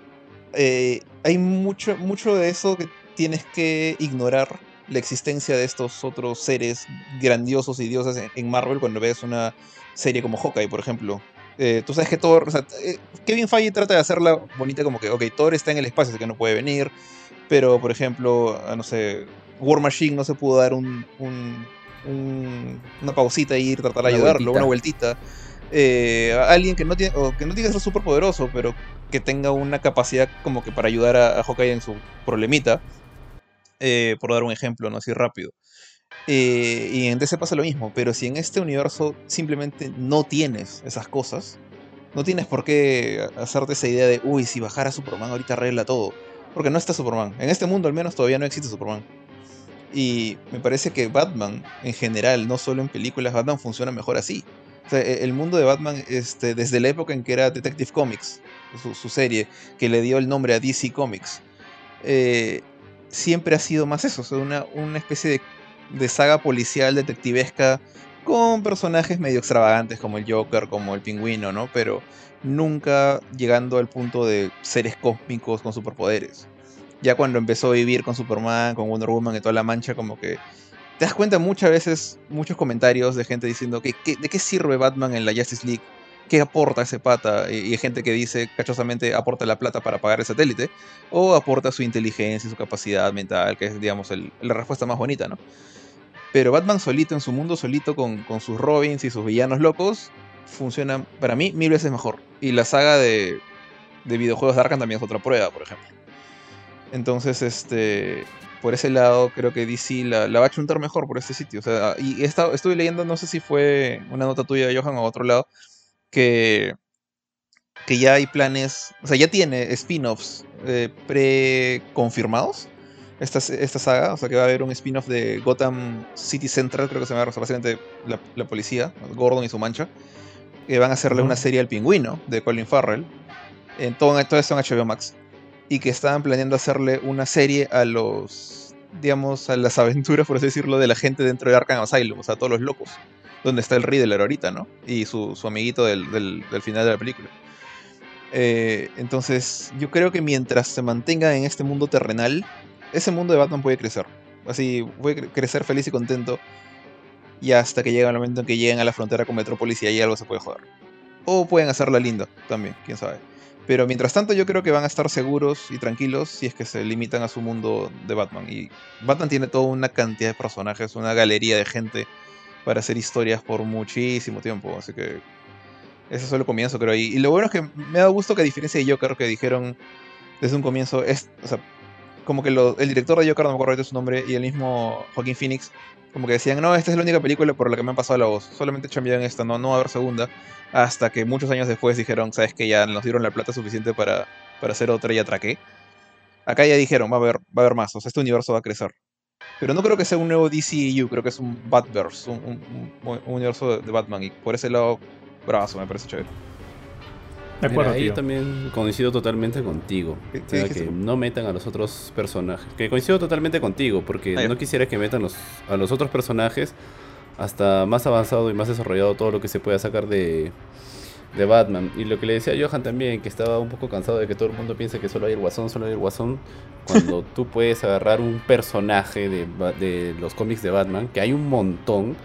eh, hay mucho, mucho de eso que tienes que ignorar la existencia de estos otros seres grandiosos y dioses en, Marvel cuando ves una serie como Hawkeye, por ejemplo. Eh, tú sabes que Thor, o sea, eh, Kevin Feige trata de hacerla bonita como que, ok, Thor está en el espacio, así que no puede venir, pero por ejemplo, ah, no sé, War Machine no se pudo dar un, un- un- una pausita y ir tratar de ayudarlo, vueltita. una vueltita. eh, alguien que no tiene o que no tiene que ser súper poderoso, pero que tenga una capacidad como que para ayudar a, a Hawkeye en su problemita. Eh, por dar un ejemplo, no así rápido. Eh, y en DC pasa lo mismo, pero si en este universo simplemente no tienes esas cosas, no tienes por qué hacerte esa idea de, uy, si bajara Superman ahorita arregla todo. Porque no está Superman. En este mundo al menos todavía no existe Superman. Y me parece que Batman, en general, no solo en películas, Batman funciona mejor así. O sea, e- el mundo de Batman, este, desde la época en que era Detective Comics, su, su serie, que le dio el nombre a DC Comics, eh, siempre ha sido más eso, una, una especie de, de saga policial detectivesca con personajes medio extravagantes como el Joker, como el Pingüino, ¿no? Pero nunca llegando al punto de seres cósmicos con superpoderes. Ya cuando empezó a vivir con Superman, con Wonder Woman y toda la mancha, como que te das cuenta muchas veces, muchos comentarios de gente diciendo que, que- de qué sirve Batman en la Justice League, qué aporta ese pata, y, y hay gente que dice cachosamente aporta la plata para pagar el satélite, o aporta su inteligencia, su capacidad mental, que es, digamos, la respuesta más bonita, ¿no? Pero Batman solito, en su mundo solito, con, con sus Robins y sus villanos locos, funciona para mí mil veces mejor. Y la saga de, de videojuegos de Arkham también es otra prueba, por ejemplo. Entonces, este, por ese lado, creo que DC la, va a chuntar mejor por este sitio. O sea, y he estuve leyendo, no sé si fue una nota tuya, Johan, o otro lado, que, que ya hay planes, o sea, ya tiene spin-offs eh, pre-confirmados. Esta, esta saga, o sea que va a haber un spin-off de Gotham City Central, creo que se llama, básicamente la, la policía, Gordon y su mancha, que van a hacerle una serie al pingüino de Colin Farrell, en todo, todo esto en HBO Max, y que estaban planeando hacerle una serie a los, digamos, a las aventuras, por así decirlo, de la gente dentro de Arkham Asylum, o sea, todos los locos, donde está el Riddler ahorita, ¿no? Y su, su amiguito del, del, final de la película. Eh, entonces, yo creo que mientras se mantenga en este mundo terrenal, ese mundo de Batman puede crecer. Así, puede cre- crecer feliz y contento. Y hasta que llega el momento en que lleguen a la frontera con Metrópolis y ahí algo se puede joder. O pueden hacerla linda también, quién sabe. Pero mientras tanto yo creo que van a estar seguros y tranquilos si es que se limitan a su mundo de Batman. Y Batman tiene toda una cantidad de personajes, una galería de gente para hacer historias por muchísimo tiempo. Así que ese es solo el comienzo, creo. Y, y lo bueno es que me da gusto que a diferencia de Joker, que dijeron desde un comienzo, es, o sea, como que lo- el director de Joker, no me acuerdo ahorita su nombre, y el mismo Joaquín Phoenix, como que decían, no, esta es la única película por la que me han pasado la voz, solamente cambiaron esta, no, no va a haber segunda, hasta que muchos años después dijeron, sabes que ya nos dieron la plata suficiente para, para hacer otra y atraqué. Acá ya dijeron, va a haber, va a haber más, o sea, este universo va a crecer. Pero no creo que sea un nuevo DCU, creo que es un Batverse, un, un- un- un universo de, de Batman, y por ese lado, bravazo, me parece chévere. De acuerdo, Mira, ahí tío. también coincido totalmente contigo. ¿Qué- O qué sea, que no metan a los otros personajes. Que coincido totalmente contigo, porque no quisiera que metan los, a los otros personajes hasta más avanzado y más desarrollado todo lo que se pueda sacar de, de Batman. Y lo que le decía a Johan también, que estaba un poco cansado de que todo el mundo piense que solo hay el guasón, solo hay el guasón. Cuando tú puedes agarrar un personaje de, de los cómics de Batman, que hay un montón.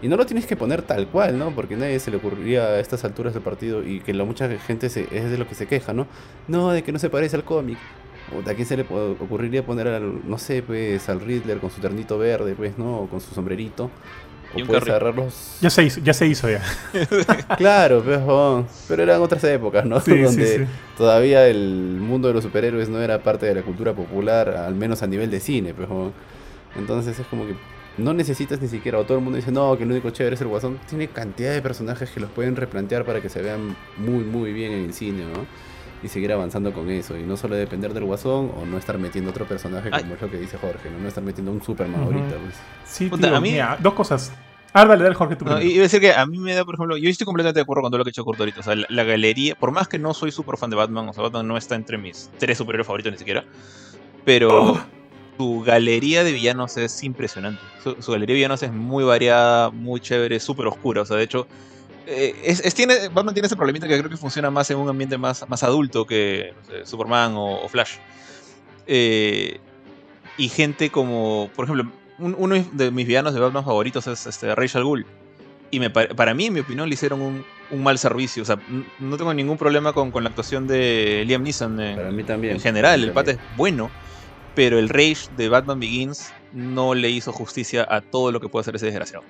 Y no lo tienes que poner tal cual, ¿no? Porque nadie se le ocurriría a estas alturas del partido y que la mucha gente se, es de lo que se queja, ¿no? No, de que no se parece al cómic. ¿A quién se le ocurriría poner al, no sé, pues, al Riddler con su ternito verde, pues, ¿no? O con su sombrerito. Y O un puedes agarrarlos. Ya se hizo, ya se hizo ya. Claro, oh, pero eran otras épocas, ¿no? Sí, sí, Donde sí. todavía el mundo de los superhéroes no era parte de la cultura popular, al menos a nivel de cine, pues. oh. Entonces es como que no necesitas ni siquiera, o todo el mundo dice, no, que el único chévere es el guasón. Tiene cantidad de personajes que los pueden replantear para que se vean muy, muy bien en el cine, ¿no? Y seguir avanzando con eso. Y no solo depender del guasón o no estar metiendo otro personaje, Ay. como es lo que dice Jorge, ¿no? No estar metiendo un Superman Ujú. ahorita, pues. Sí, Puta, tío, a mí- mira, dos cosas. Ah, dale, dale, Jorge, tú No, iba a decir que a mí me da, por ejemplo, yo estoy completamente de acuerdo con todo lo que ha hecho Kurt ahorita. O sea, la, la galería, por más que no soy súper fan de Batman, o sea, Batman no está entre mis tres superhéroes favoritos ni siquiera, pero Oh. su galería de villanos es impresionante. Su, su galería de villanos es muy variada, muy chévere, súper oscura. O sea, de hecho, eh, es, es- tiene, Batman tiene ese problemita que creo que funciona más en un ambiente más, más adulto que no sé, Superman o, o Flash. Eh, y gente como, por ejemplo, un- uno de mis villanos de Batman favoritos es este, Rachel Ghoul. Y me, pa- para mí, en mi opinión, le hicieron un, un mal servicio. O sea, no tengo ningún problema con, con la actuación de Liam Neeson en, Para mí también. en general. El también. es bueno, pero el Rage de Batman Begins no le hizo justicia a todo lo que puede hacer ese desgraciado.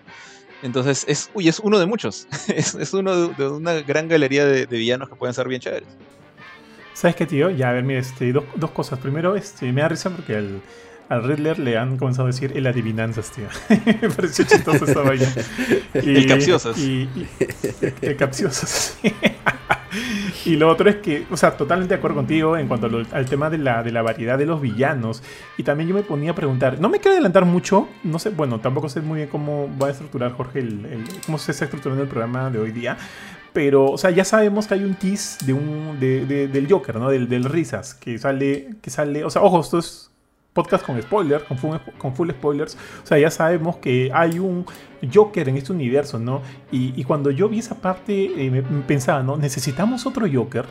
Entonces, es, uy, es uno de muchos. es, uno de, una gran galería de, villanos que pueden ser bien chéveres. ¿Sabes qué, tío? Ya, a ver, mira, este, dos, dos cosas. Primero, este, me da risa porque al, al Riddler le han comenzado a decir el adivinanzas, tío. me pareció chistoso esa vaina. Y- El capciosas. Y, y- el capciosas. Y lo otro es que, o sea, totalmente de acuerdo contigo en cuanto lo- al tema de la, de la variedad de los villanos. Y también yo me ponía a preguntar, no me quiero adelantar mucho, no sé, bueno, tampoco sé muy bien cómo va a estructurar Jorge, el, el- cómo se está estructurando el programa de hoy día. Pero, o sea, ya sabemos que hay un tease de un, de, de- del Joker, ¿no? Del, del Risas, que sale, que sale, o sea, ojo, esto es podcast con spoilers, con full, spoilers. O sea, ya sabemos que hay un Joker en este universo, ¿no? Y, cuando yo vi esa parte, eh, pensaba, ¿no? Necesitamos otro Joker.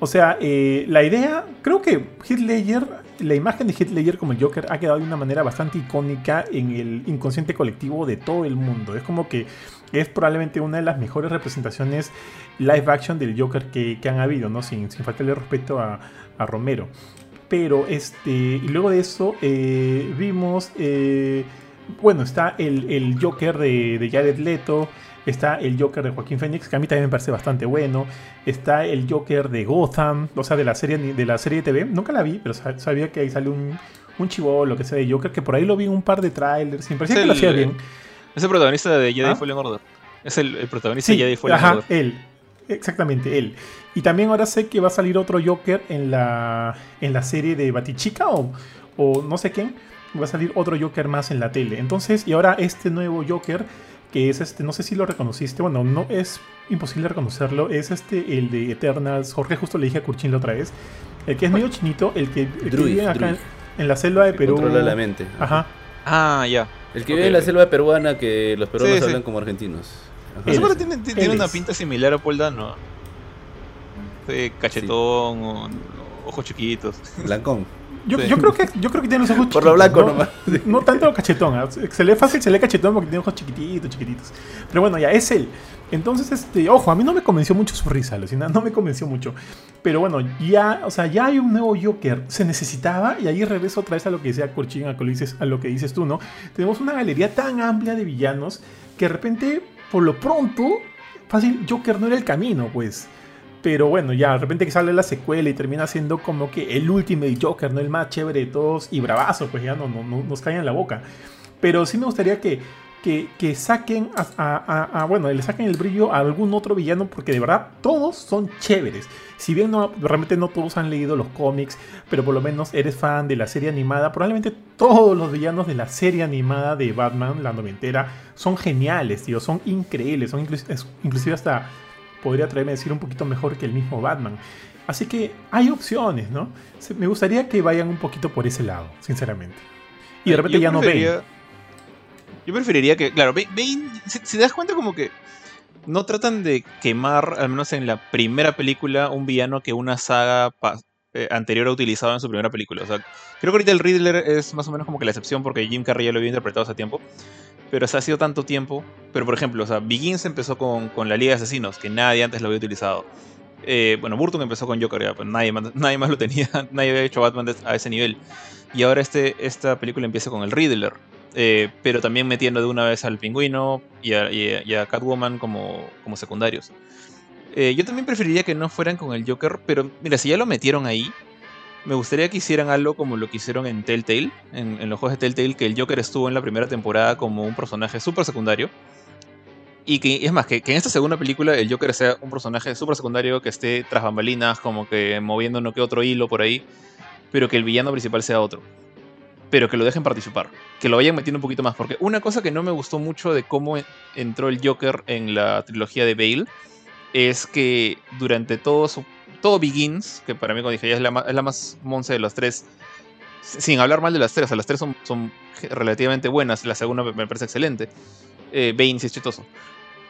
O sea, eh, la idea, creo que Heath Ledger, la imagen de Heath Ledger como el Joker ha quedado de una manera bastante icónica en el inconsciente colectivo de todo el mundo. Es como que es probablemente una de las mejores representaciones live action del Joker que, que han habido, ¿no? Sin, sin faltarle respeto a Romero. Pero este. Y luego de eso. eh, vimos. eh, bueno, está el, el Joker de, de Jared Leto. Está el Joker de Joaquín Phoenix, que a mí también me parece bastante bueno. Está el Joker de Gotham, o sea, de la serie de la serie de TV. Nunca la vi, pero sa- sabía que ahí sale un, un chivolo que sea de Joker, que por ahí lo vi en un par de trailers. Me parecía Es que lo el- hacía bien. Es el protagonista de Jedi ¿Ah? Fallen Order. Es el, el protagonista de Jedi Fallen ajá, Order. él. Exactamente, él. Y también ahora sé que va a salir otro Joker en la, en la serie de Batichica o, o no sé quién. Va a salir otro Joker más en la tele. Entonces, y ahora este nuevo Joker, que es este, no sé si lo reconociste, bueno, no es imposible reconocerlo, es este, el de Eternals. Jorge, justo le dije a Kurchin la otra vez. El que es medio chinito, el que, el que Druid, vive acá en, la selva de Perú. Controla la mente. Ajá. Ah, ya. El que vive en la selva peruana que los peruanos Sí, sí. hablan como argentinos. Tiene, tiene una pinta similar a Paul Dano. Sí, cachetón, o- ojos chiquitos. Blancón. Yo, Sí. yo creo que yo creo que tiene los ojos Por lo chiquitos, blanco ¿no? nomás. No tanto cachetón, ¿ah? se lee fácil, se lee cachetón porque tiene ojos chiquititos, chiquititos. Pero bueno, ya es él. Entonces, este, ojo, a mí no me convenció mucho su risa, alucina, no me convenció mucho. Pero bueno, ya, o sea, ya hay un nuevo Joker, se necesitaba, y ahí regreso otra vez a lo que decía Corchin, a lo a lo que dices tú, ¿no? Tenemos una galería tan amplia de villanos que de repente, por lo pronto, fácil, Joker no era el camino, pues. Pero bueno, ya de repente que sale la secuela y termina siendo como que el Ultimate Joker, ¿no? El más chévere de todos y bravazo, pues ya no, no, no- nos cae en la boca. Pero sí me gustaría que, que, que saquen a, bueno, le saquen el brillo a algún otro villano porque de verdad todos son chéveres. Si bien no, realmente no todos han leído los cómics, pero por lo menos eres fan de la serie animada, probablemente todos los villanos de la serie animada de Batman, la noventera, son geniales, tío, son increíbles, son es- inclusive hasta podría atreverme a decir un poquito mejor que el mismo Batman. Así que hay opciones, ¿no? Me gustaría que vayan un poquito por ese lado, sinceramente. Y de repente Yo ya no preferiría- Yo preferiría que, claro, Bane, Bane, si, si te das cuenta como que no tratan de quemar, al menos en la primera película, un villano que una saga eh, anterior ha utilizado en su primera película. O sea, creo que ahorita el Riddler es más o menos como que la excepción porque Jim Carrey ya lo había interpretado hace tiempo. Pero o sea, ha sido tanto tiempo. Pero por ejemplo, o sea, Begins empezó con, con la Liga de Asesinos, que nadie antes lo había utilizado. Eh, bueno, Burton empezó con Joker, ya, pero nadie, más- nadie más lo tenía, nadie había hecho Batman a ese nivel. Y ahora este, esta película empieza con el Riddler, eh, pero también metiendo de una vez al pingüino y a Catwoman como, como secundarios. Eh, yo también preferiría que no fueran con el Joker, pero mira, si ya lo metieron ahí, me gustaría que hicieran algo como lo que hicieron en Telltale, en, en los juegos de Telltale, que el Joker estuvo en la primera temporada como un personaje súper secundario. Y que, es más, que, en esta segunda película el Joker sea un personaje súper secundario que esté tras bambalinas, como que moviendo no que otro hilo por ahí, pero que el villano principal sea otro. Pero que lo dejen participar, que lo vayan metiendo un poquito más. Porque una cosa que no me gustó mucho de cómo entró el Joker en la trilogía de Bale es que durante todo su todo Begins, que para mí como dije ya es la es la más monce de las tres, sin hablar mal de las tres, o sea, las tres son, son relativamente buenas, la segunda me, parece excelente. Eh, Bane sí es chistoso.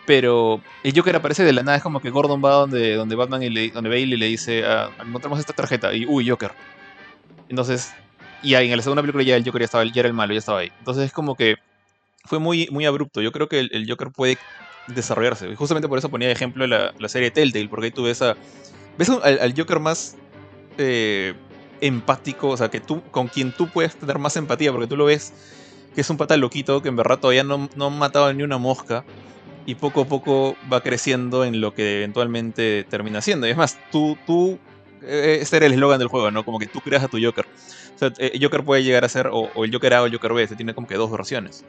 Pero el Joker aparece de la nada, es como que Gordon va donde, donde Batman y le, donde Bale y le dice, ah, encontramos esta tarjeta, y uy, Joker. Entonces, y ahí en la segunda película ya el Joker ya, estaba, ya era el malo, ya estaba ahí. Entonces es como que fue muy, muy abrupto. Yo creo que el, el Joker puede desarrollarse. Y justamente por eso ponía de ejemplo la, la serie Telltale, porque ahí tú ves a. Ves al, Joker más eh, empático, o sea, que tú, con quien tú puedes tener más empatía, porque tú lo ves que es un pata loquito que en verdad todavía no, no ha matado ni una mosca. y poco a poco va creciendo en lo que eventualmente termina siendo. Y es más, tú, tú, eh, este era el eslogan del juego, ¿no? Como que tú creas a tu Joker. O sea, eh, Joker puede llegar a ser o, o el Joker A o el Joker B, se tiene como que dos versiones.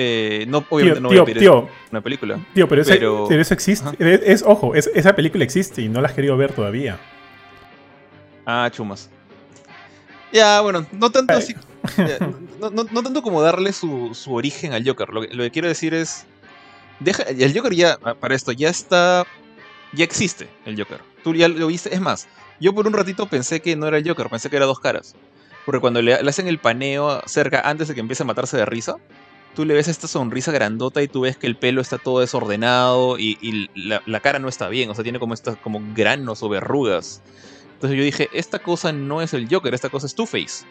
Eh, no, obviamente Tío, no voy a tío, pedir tío. eso en una película. Tío, pero, ese- Pero- pero eso existe. Es, es- ojo, es- esa película existe y no la has querido ver todavía. Ah, chumas. Ya, bueno, no tanto así. ya, no, no- no tanto como darle su, su origen al Joker. Lo que, lo que quiero decir es. Deja, el Joker ya, ah, para esto, ya está. Ya existe el Joker. Tú ya lo viste. Es más, yo por un ratito pensé que no era el Joker, pensé que era dos caras. Porque cuando le, le hacen el paneo cerca, antes de que empiece a matarse de risa, tú le ves esta sonrisa grandota y tú ves que el pelo está todo desordenado y, la, cara no está bien. O sea, tiene como estas como granos o verrugas. Entonces yo dije, esta cosa no es el Joker, esta cosa es Two-Face.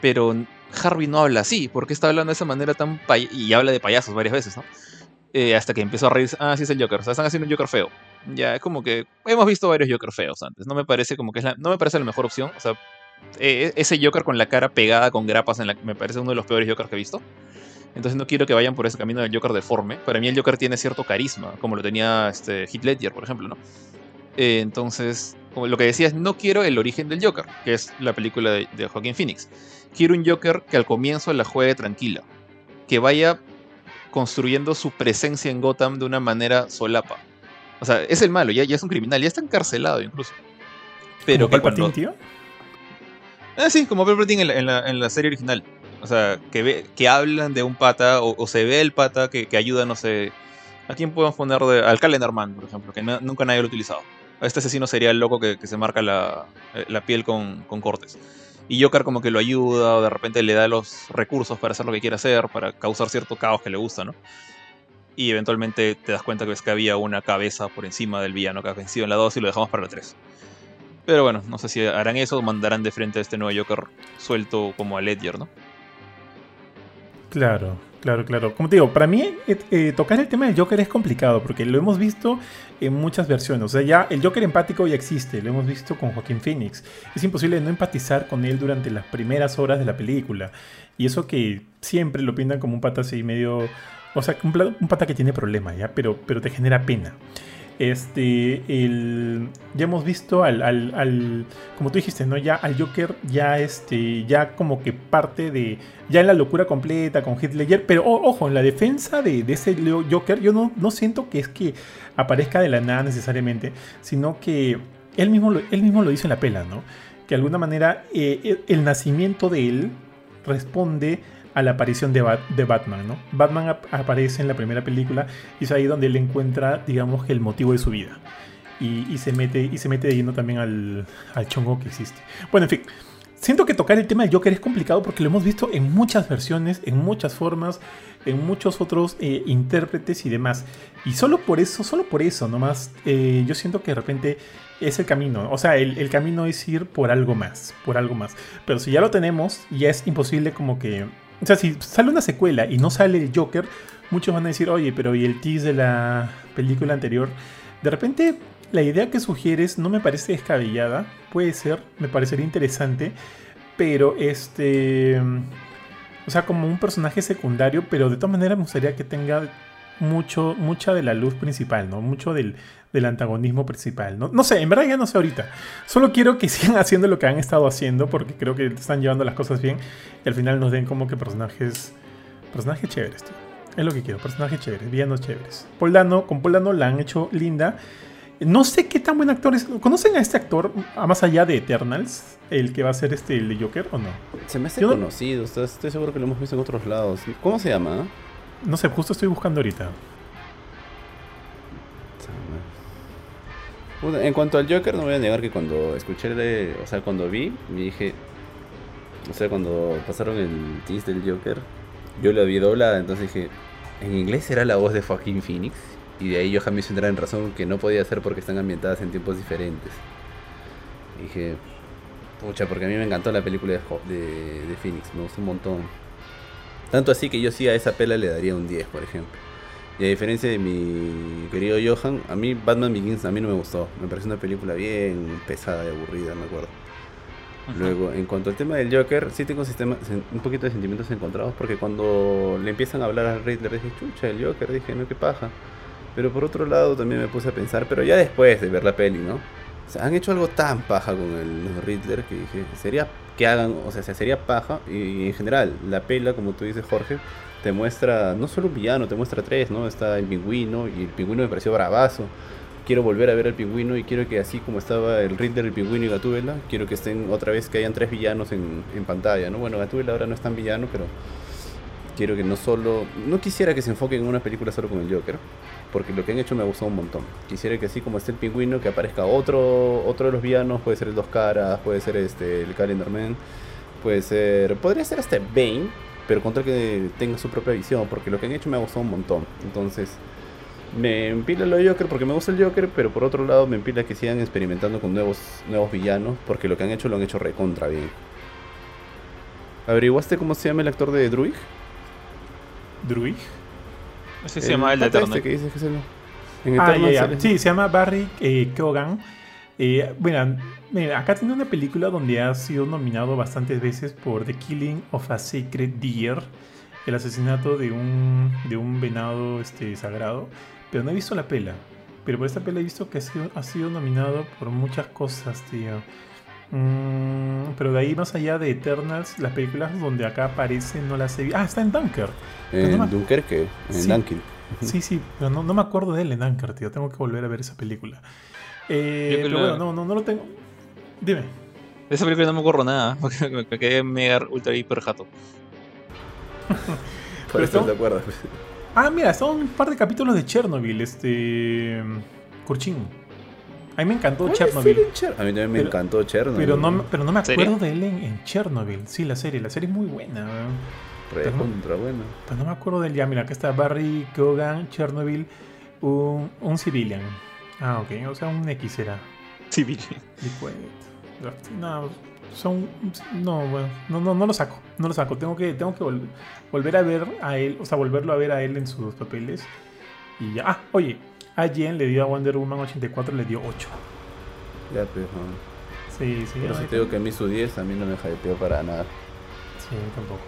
Pero Harvey no habla así, porque está hablando de esa manera tan y habla de payasos varias veces, ¿no? Eh, hasta que empezó a reírse, ah, sí es el Joker, o sea, están haciendo un Joker feo. Ya, es como que hemos visto varios Joker feos antes, no me parece como que es la, no me parece la mejor opción, o sea, eh, ese Joker con la cara pegada con grapas en la, me parece uno de los peores Jokers que he visto. Entonces no quiero que vayan por ese camino del Joker deforme. Para mí el Joker tiene cierto carisma, como lo tenía este, Heath Ledger, por ejemplo, ¿no? Eh, entonces, como lo que decías, no quiero el origen del Joker, que es la película de, de Joaquin Phoenix. Quiero un Joker que al comienzo la juegue tranquila, que vaya construyendo su presencia en Gotham de una manera solapa. O sea, es el malo, ya, ya es un criminal, ya está encarcelado incluso. Pero Como que cuando... Palpatine, tío. Ah, sí, como Palpatine en la, en la, en la serie original. O sea, que, que hablan de un pata o, se ve el pata que, que ayuda, no sé. ¿A quién podemos poner de, al Calendarman, por ejemplo? Que nunca nadie lo ha utilizado. A este asesino sería el loco que, que se marca la, eh, la piel con, con cortes. Y Joker como que lo ayuda o de repente le da los recursos para hacer lo que quiere hacer, para causar cierto caos que le gusta, ¿no? Y eventualmente te das cuenta que, es que había una cabeza por encima del villano que has vencido en la 2 y lo dejamos para la 3. Pero bueno, no sé si harán eso o mandarán de frente a este nuevo Joker suelto como a Ledger, ¿no? Claro, claro, claro. Como te digo, para mí eh, eh, tocar el tema del Joker es complicado porque lo hemos visto en muchas versiones. O sea, ya el Joker empático ya existe, lo hemos visto con Joaquín Phoenix. Es imposible no empatizar con él durante las primeras horas de la película. Y eso que siempre lo pintan como un pata así medio... O sea, un, un pata que tiene problemas, ¿ya? Pero, pero te genera pena. Este, el, ya hemos visto al, al, al- como tú dijiste, ¿no? Ya al Joker, ya este, ya como que parte de, ya en la locura completa con Ledger, pero ojo, en la defensa de, de ese Joker, yo no, no siento que es que aparezca de la nada necesariamente, sino que él mismo lo, él mismo lo dice en la pela, ¿no? Que de alguna manera eh, el nacimiento de él responde a la aparición de, de Batman, ¿no? Batman ap- aparece en la primera película y es ahí donde él encuentra, digamos, el motivo de su vida. Y, y se, mete, y se mete de lleno también al, al chongo que existe. Bueno, en fin. Siento que tocar el tema del Joker es complicado porque lo hemos visto en muchas versiones, en muchas formas, en muchos otros eh, intérpretes y demás. Y solo por eso, solo por eso nomás, eh, yo siento que de repente es el camino. O sea, el, el camino es ir por algo más, por algo más. Pero si ya lo tenemos, ya es imposible como que... O sea, si sale una secuela y no sale el Joker, muchos van a decir, oye, pero ¿y el tease de la película anterior? De repente, la idea que sugieres no me parece descabellada. Puede ser, me parecería interesante. Pero este. O sea, como un personaje secundario, pero de todas maneras me gustaría que tenga mucho, mucha de la luz principal, ¿no? Mucho del, del antagonismo principal. ¿no? no sé, en verdad ya no sé ahorita. Solo quiero que sigan haciendo lo que han estado haciendo, porque creo que están llevando las cosas bien. Y al final nos den como que personajes. Personajes chéveres, tío. Es lo que quiero, personajes chéveres, villanos chéveres. Poldano, con Poldano la han hecho linda. No sé qué tan buen actor es. ¿Conocen a este actor, a más allá de Eternals? El que va a ser este el de Joker o no? Se me hace Yo conocido, estoy seguro que lo hemos visto en otros lados. ¿Cómo se llama? No sé, justo estoy buscando ahorita. En cuanto al Joker, no voy a negar que cuando escuché, el- o sea, cuando vi, me dije, o sea, cuando pasaron el tease del Joker, yo lo vi doblada, entonces dije, en inglés era la voz de Joaquín Phoenix, y de ahí me hizo entrar en razón que no podía ser porque están ambientadas en tiempos diferentes. Y dije, pucha, porque a mí me encantó la película de, de, de Phoenix, me gustó un montón. Tanto así que yo sí a esa pela le daría un 10, por ejemplo. Y a diferencia de mi querido Johan, a mí Batman Begins a mí no me gustó. Me pareció una película bien pesada y aburrida, me acuerdo. Luego, en cuanto al tema del Joker, sí tengo sistema, un poquito de sentimientos encontrados porque cuando le empiezan a hablar al Riddler dije, chucha, el Joker, dije, no, qué paja. Pero por otro lado también me puse a pensar, pero ya después de ver la peli, ¿no? O han hecho algo tan paja con el Riddler que dije, sería que hagan, o sea, sería paja y en general, la pela, como tú dices, Jorge, te muestra no solo un villano, te muestra tres, ¿no? Está el pingüino y el pingüino me pareció bravazo. Quiero volver a ver al pingüino y quiero que así como estaba el Riddler, el pingüino y Gatúbela, quiero que estén otra vez, que hayan tres villanos en, en pantalla, ¿no? Bueno, Gatúbela ahora no es tan villano, pero quiero que no solo. No quisiera que se enfoquen en una película solo con el Joker, porque lo que han hecho me ha gustado un montón. Quisiera que así como esté el pingüino, que aparezca otro otro de los villanos, puede ser el Dos Caras, puede ser este el Calendar Man, puede ser. Podría ser hasta Bane, pero contra que tenga su propia visión, porque lo que han hecho me ha gustado un montón. Entonces. Me empila lo Joker porque me gusta el Joker, pero por otro lado me empila que sigan experimentando con nuevos, nuevos villanos, porque lo que han hecho lo han hecho recontra bien. ¿Averiguaste cómo se llama el actor de Druid? Druid. Ese se llama el de Eterno. Este que dices que es el, en Ah, Eternal ya, ya. Sí, se llama Barry eh, Keoghan. Eh, bueno, mira, acá tiene una película donde ha sido nominado bastantes veces por The Killing of a Sacred Deer, el asesinato de un, de un venado este, sagrado, pero no he visto la pela. Pero por esta pela he visto que ha sido, ha sido nominado por muchas cosas, tío. Mm, pero de ahí más allá de Eternals, las películas donde acá aparece no las he visto. Ah, está en no En me- Dunkerque, en Sí. Dunkirk. Sí, sí, pero no, no me acuerdo de él en Anchor, tío. Tengo que volver a ver esa película. Eh, pero bueno, no, no, no lo tengo. Dime. De esa película no me acuerdo nada, porque me me quedé mega ultra hiper jato. Por Pero eso estamos- te acuerdas. Ah, mira, son un par de capítulos de Chernobyl, este. Kurchin. A mí me encantó Chernobyl. A mí también me Pero- encantó Chernobyl. Pero no, me- pero no me ¿Serie? acuerdo de él en, en Chernobyl. Sí, la serie. La serie es muy buena. weón. Re contra bueno. Pero no me acuerdo de él. Ya, mira, acá está Barry Keoghan, Chernobyl, un, un civilian. Ah, ok. O sea, un X era. Civil. Liquid. No, son. No, bueno, no, no, no lo saco. No lo saco. Tengo que, tengo que vol- volver a ver a él, o sea, volverlo a ver a él en sus papeles. Y ya. Ah, oye, a Jen le dio a Wonder Woman 84, le dio 8. Ya, pero. no. Sí, sí, Por no, eso te digo que a mí su 10 a mí no me hypeó para nada. Sí, tampoco.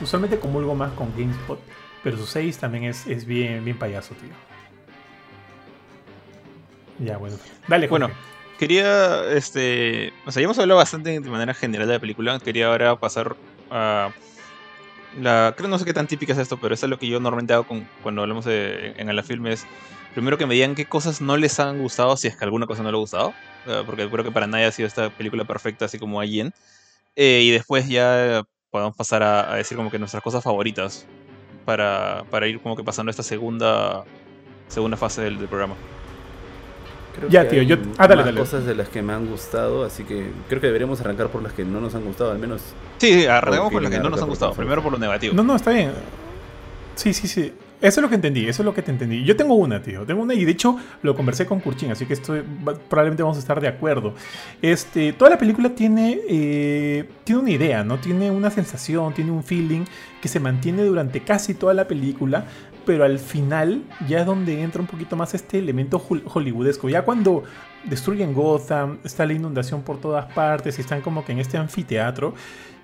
Usualmente comulgo más con GameSpot, pero su 6 también es, es bien, bien payaso, tío. Ya, bueno. Dale, Jorge. Bueno, Quería, este, o sea, ya hemos hablado bastante de manera general de la película. Quería ahora pasar a la, creo no sé qué tan típica es esto, pero eso es lo que yo normalmente hago con, cuando hablamos de, en la film es primero que me digan qué cosas no les han gustado, si es que alguna cosa no le ha gustado, porque creo que para nadie ha sido esta película perfecta, así como a Jen. Eh, y después ya podemos pasar a, a decir como que nuestras cosas favoritas para, para ir como que pasando esta segunda segunda fase del, del programa. Creo Ya, que tío, hay yo- ah, dale, más dale. cosas de las que me han gustado, así que creo que deberíamos arrancar por las que no nos han gustado, al menos. Sí, sí, arrancamos con las que no nos han por gustado. Primero por lo negativo. No, no, está bien. Sí, sí, sí. Eso es lo que entendí, eso es lo que te entendí. Yo tengo una, tío. Tengo una y de hecho lo conversé con Kurchin, así que estoy, probablemente vamos a estar de acuerdo. Este, toda la película tiene, eh, tiene una idea, ¿no? Tiene una sensación, tiene un feeling que se mantiene durante casi toda la película, pero al final ya es donde entra un poquito más este elemento hol- hollywoodesco. Ya cuando destruyen Gotham, está la inundación por todas partes y están como que en este anfiteatro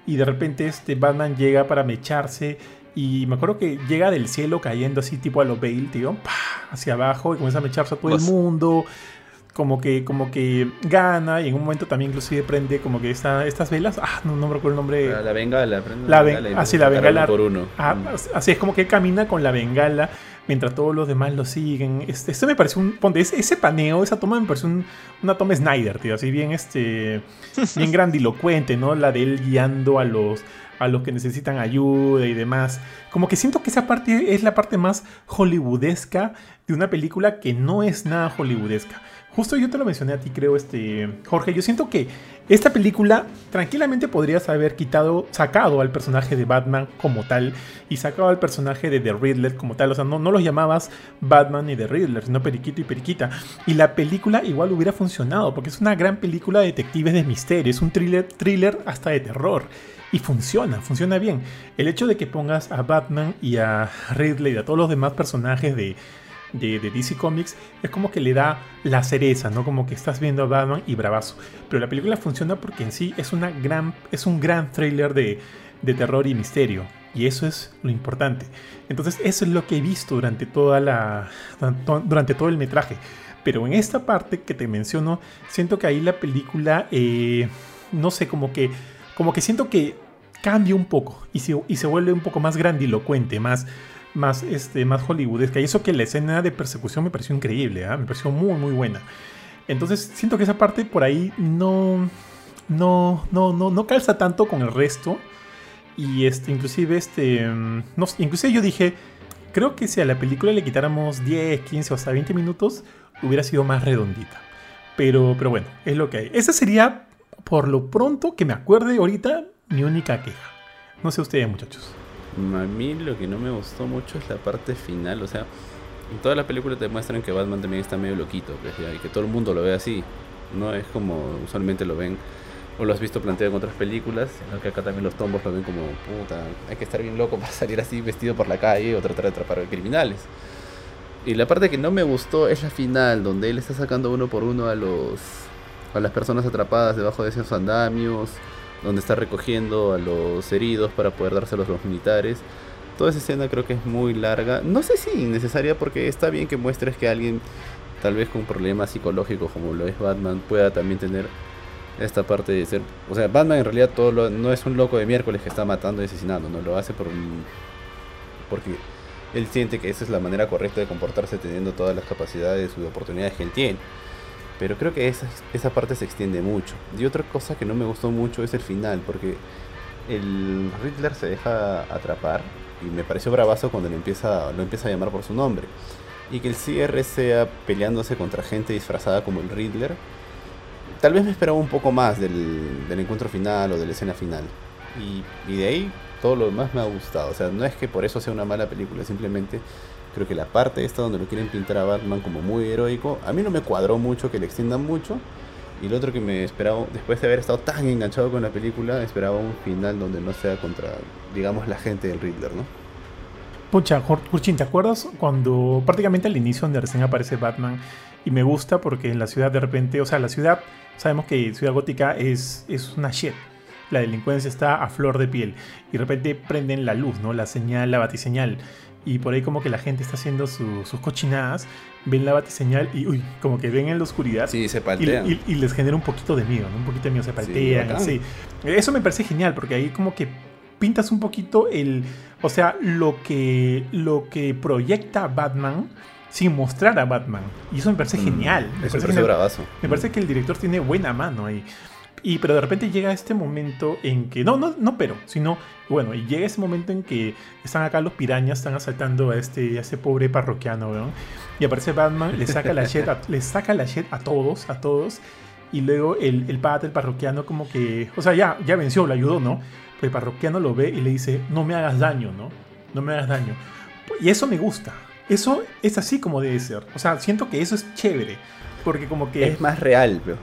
y de repente este Batman llega para mecharse y me acuerdo que llega del cielo cayendo así tipo a lo Bale, tío, ¡pah! hacia abajo y comienza a mecharse a todo el mundo. Como que, como que gana y en un momento también inclusive prende como que esta, estas velas. Ah, no, no me recuerdo el nombre. La, la bengala, prende La bengala ben- y ah, sí, empieza la bengala. por uno. Ah, Mm. así es como que él camina con la bengala mientras todos los demás lo siguen. Este, esto me parece un. Ponte, ese, ese paneo, esa toma me parece un- una toma Snyder, tío. Así bien, este. Bien grandilocuente, ¿no? La de él guiando a los. A los que necesitan ayuda y demás. Como que siento que esa parte es la parte más hollywoodesca de una película que no es nada hollywoodesca. Justo yo te lo mencioné a ti, creo, este. Jorge. Yo siento que esta película tranquilamente podrías haber quitado, sacado al personaje de Batman como tal y sacado al personaje de The Riddler como tal. O sea, no, no los llamabas Batman y The Riddler, sino Periquito y Periquita. Y la película igual hubiera funcionado porque es una gran película de detectives de misterio, es un thriller, thriller hasta de terror. Y funciona, funciona bien. El hecho de que pongas a Batman y a Riddler y a todos los demás personajes de, de, DC Comics, es como que le da la cereza, ¿no? Como que estás viendo a Batman y bravazo. Pero la película funciona porque en sí es, una gran, es un gran thriller de, de terror y misterio. Y eso es lo importante. Entonces, eso es lo que he visto durante, toda la, durante todo el metraje. Pero en esta parte que te menciono, siento que ahí la película, eh, no sé, como que, como que siento que cambia un poco y se, y se vuelve un poco más grandilocuente, más, más, este, más hollywoodesca. Y eso que la escena de persecución me pareció increíble, ¿eh? me pareció muy, muy buena. Entonces siento que esa parte por ahí no, no, no, no, no calza tanto con el resto. Y este, inclusive, este, inclusive yo dije, creo que si a la película le quitáramos 10, 15 o hasta 20 minutos, hubiera sido más redondita. Pero, pero bueno, es lo que hay. Esa sería, por lo pronto, que me acuerde ahorita, mi única queja. No sé ustedes, muchachos. A mí lo que no me gustó mucho es la parte final. O sea, en toda la película te muestran que Batman también está medio loquito. Pues, y que todo el mundo lo ve así. No es como usualmente lo ven. O lo has visto planteado en otras películas. Aunque acá también los tombos lo ven como, puta, hay que estar bien loco para salir así vestido por la calle o tratar de atrapar a criminales. Y la parte que no me gustó es la final, donde él está sacando uno por uno a los a las personas atrapadas debajo de esos andamios donde está recogiendo a los heridos para poder dárselos a los militares. Toda esa escena creo que es muy larga. No sé si innecesaria porque está bien que muestres que alguien tal vez con problemas psicológicos como lo es Batman pueda también tener esta parte de ser... O sea, Batman en realidad todo no es un loco de miércoles que está matando y asesinando, no lo hace por porque él siente que esa es la manera correcta de comportarse teniendo todas las capacidades y oportunidades que él tiene. Pero creo que esa, esa parte se extiende mucho. Y otra cosa que no me gustó mucho es el final, porque el Riddler se deja atrapar y me pareció bravazo cuando lo empieza, lo empieza a llamar por su nombre. Y que el cierre sea peleándose contra gente disfrazada como el Riddler. Tal vez me esperaba un poco más del, encuentro final o de la escena final. Y, y de ahí todo lo demás me ha gustado. O sea, no es que por eso sea una mala película, simplemente Creo que la parte esta donde lo quieren pintar a Batman como muy heroico, a mí no me cuadró mucho que le extiendan mucho. Y lo otro que me esperaba, después de haber estado tan enganchado con la película, esperaba un final donde no sea contra, digamos, la gente del Riddler, ¿no? Pucha, Kurchin, ¿te acuerdas cuando prácticamente al inicio donde recién aparece Batman? Y me gusta porque en la ciudad de repente, o sea, la ciudad, sabemos que Ciudad Gótica es, es una shit. La delincuencia está a flor de piel. Y de repente prenden la luz, ¿no? La señal, la batiseñal y por ahí como que la gente está haciendo sus cochinadas, ven la batiseñal y uy, como que ven en la oscuridad. Sí, se paltean. Y, les genera un poquito de miedo, ¿no? Un poquito de miedo, se paltean, sí, Eso me parece genial porque ahí como que pintas un poquito el, o sea, lo que, lo que proyecta Batman sin mostrar a Batman. Y eso me parece mm, genial. Me parece, bravazo. Me parece que el director tiene buena mano ahí. Y pero de repente llega este momento en que, no, no, no, pero, sino, bueno, y llega ese momento en que están acá los pirañas, están asaltando a este, a este pobre parroquiano, ¿no? Y aparece Batman, le saca la shit a, le saca la shit a todos, a todos, y luego el, el padre, el parroquiano, como que, o sea, ya, ya venció, lo ayudó, ¿no? Pero el parroquiano lo ve y le dice, no me hagas daño, ¿no? No me hagas daño. Y eso me gusta. Eso es así como debe ser. O sea, siento que eso es chévere. Porque como que... Es más real, pero...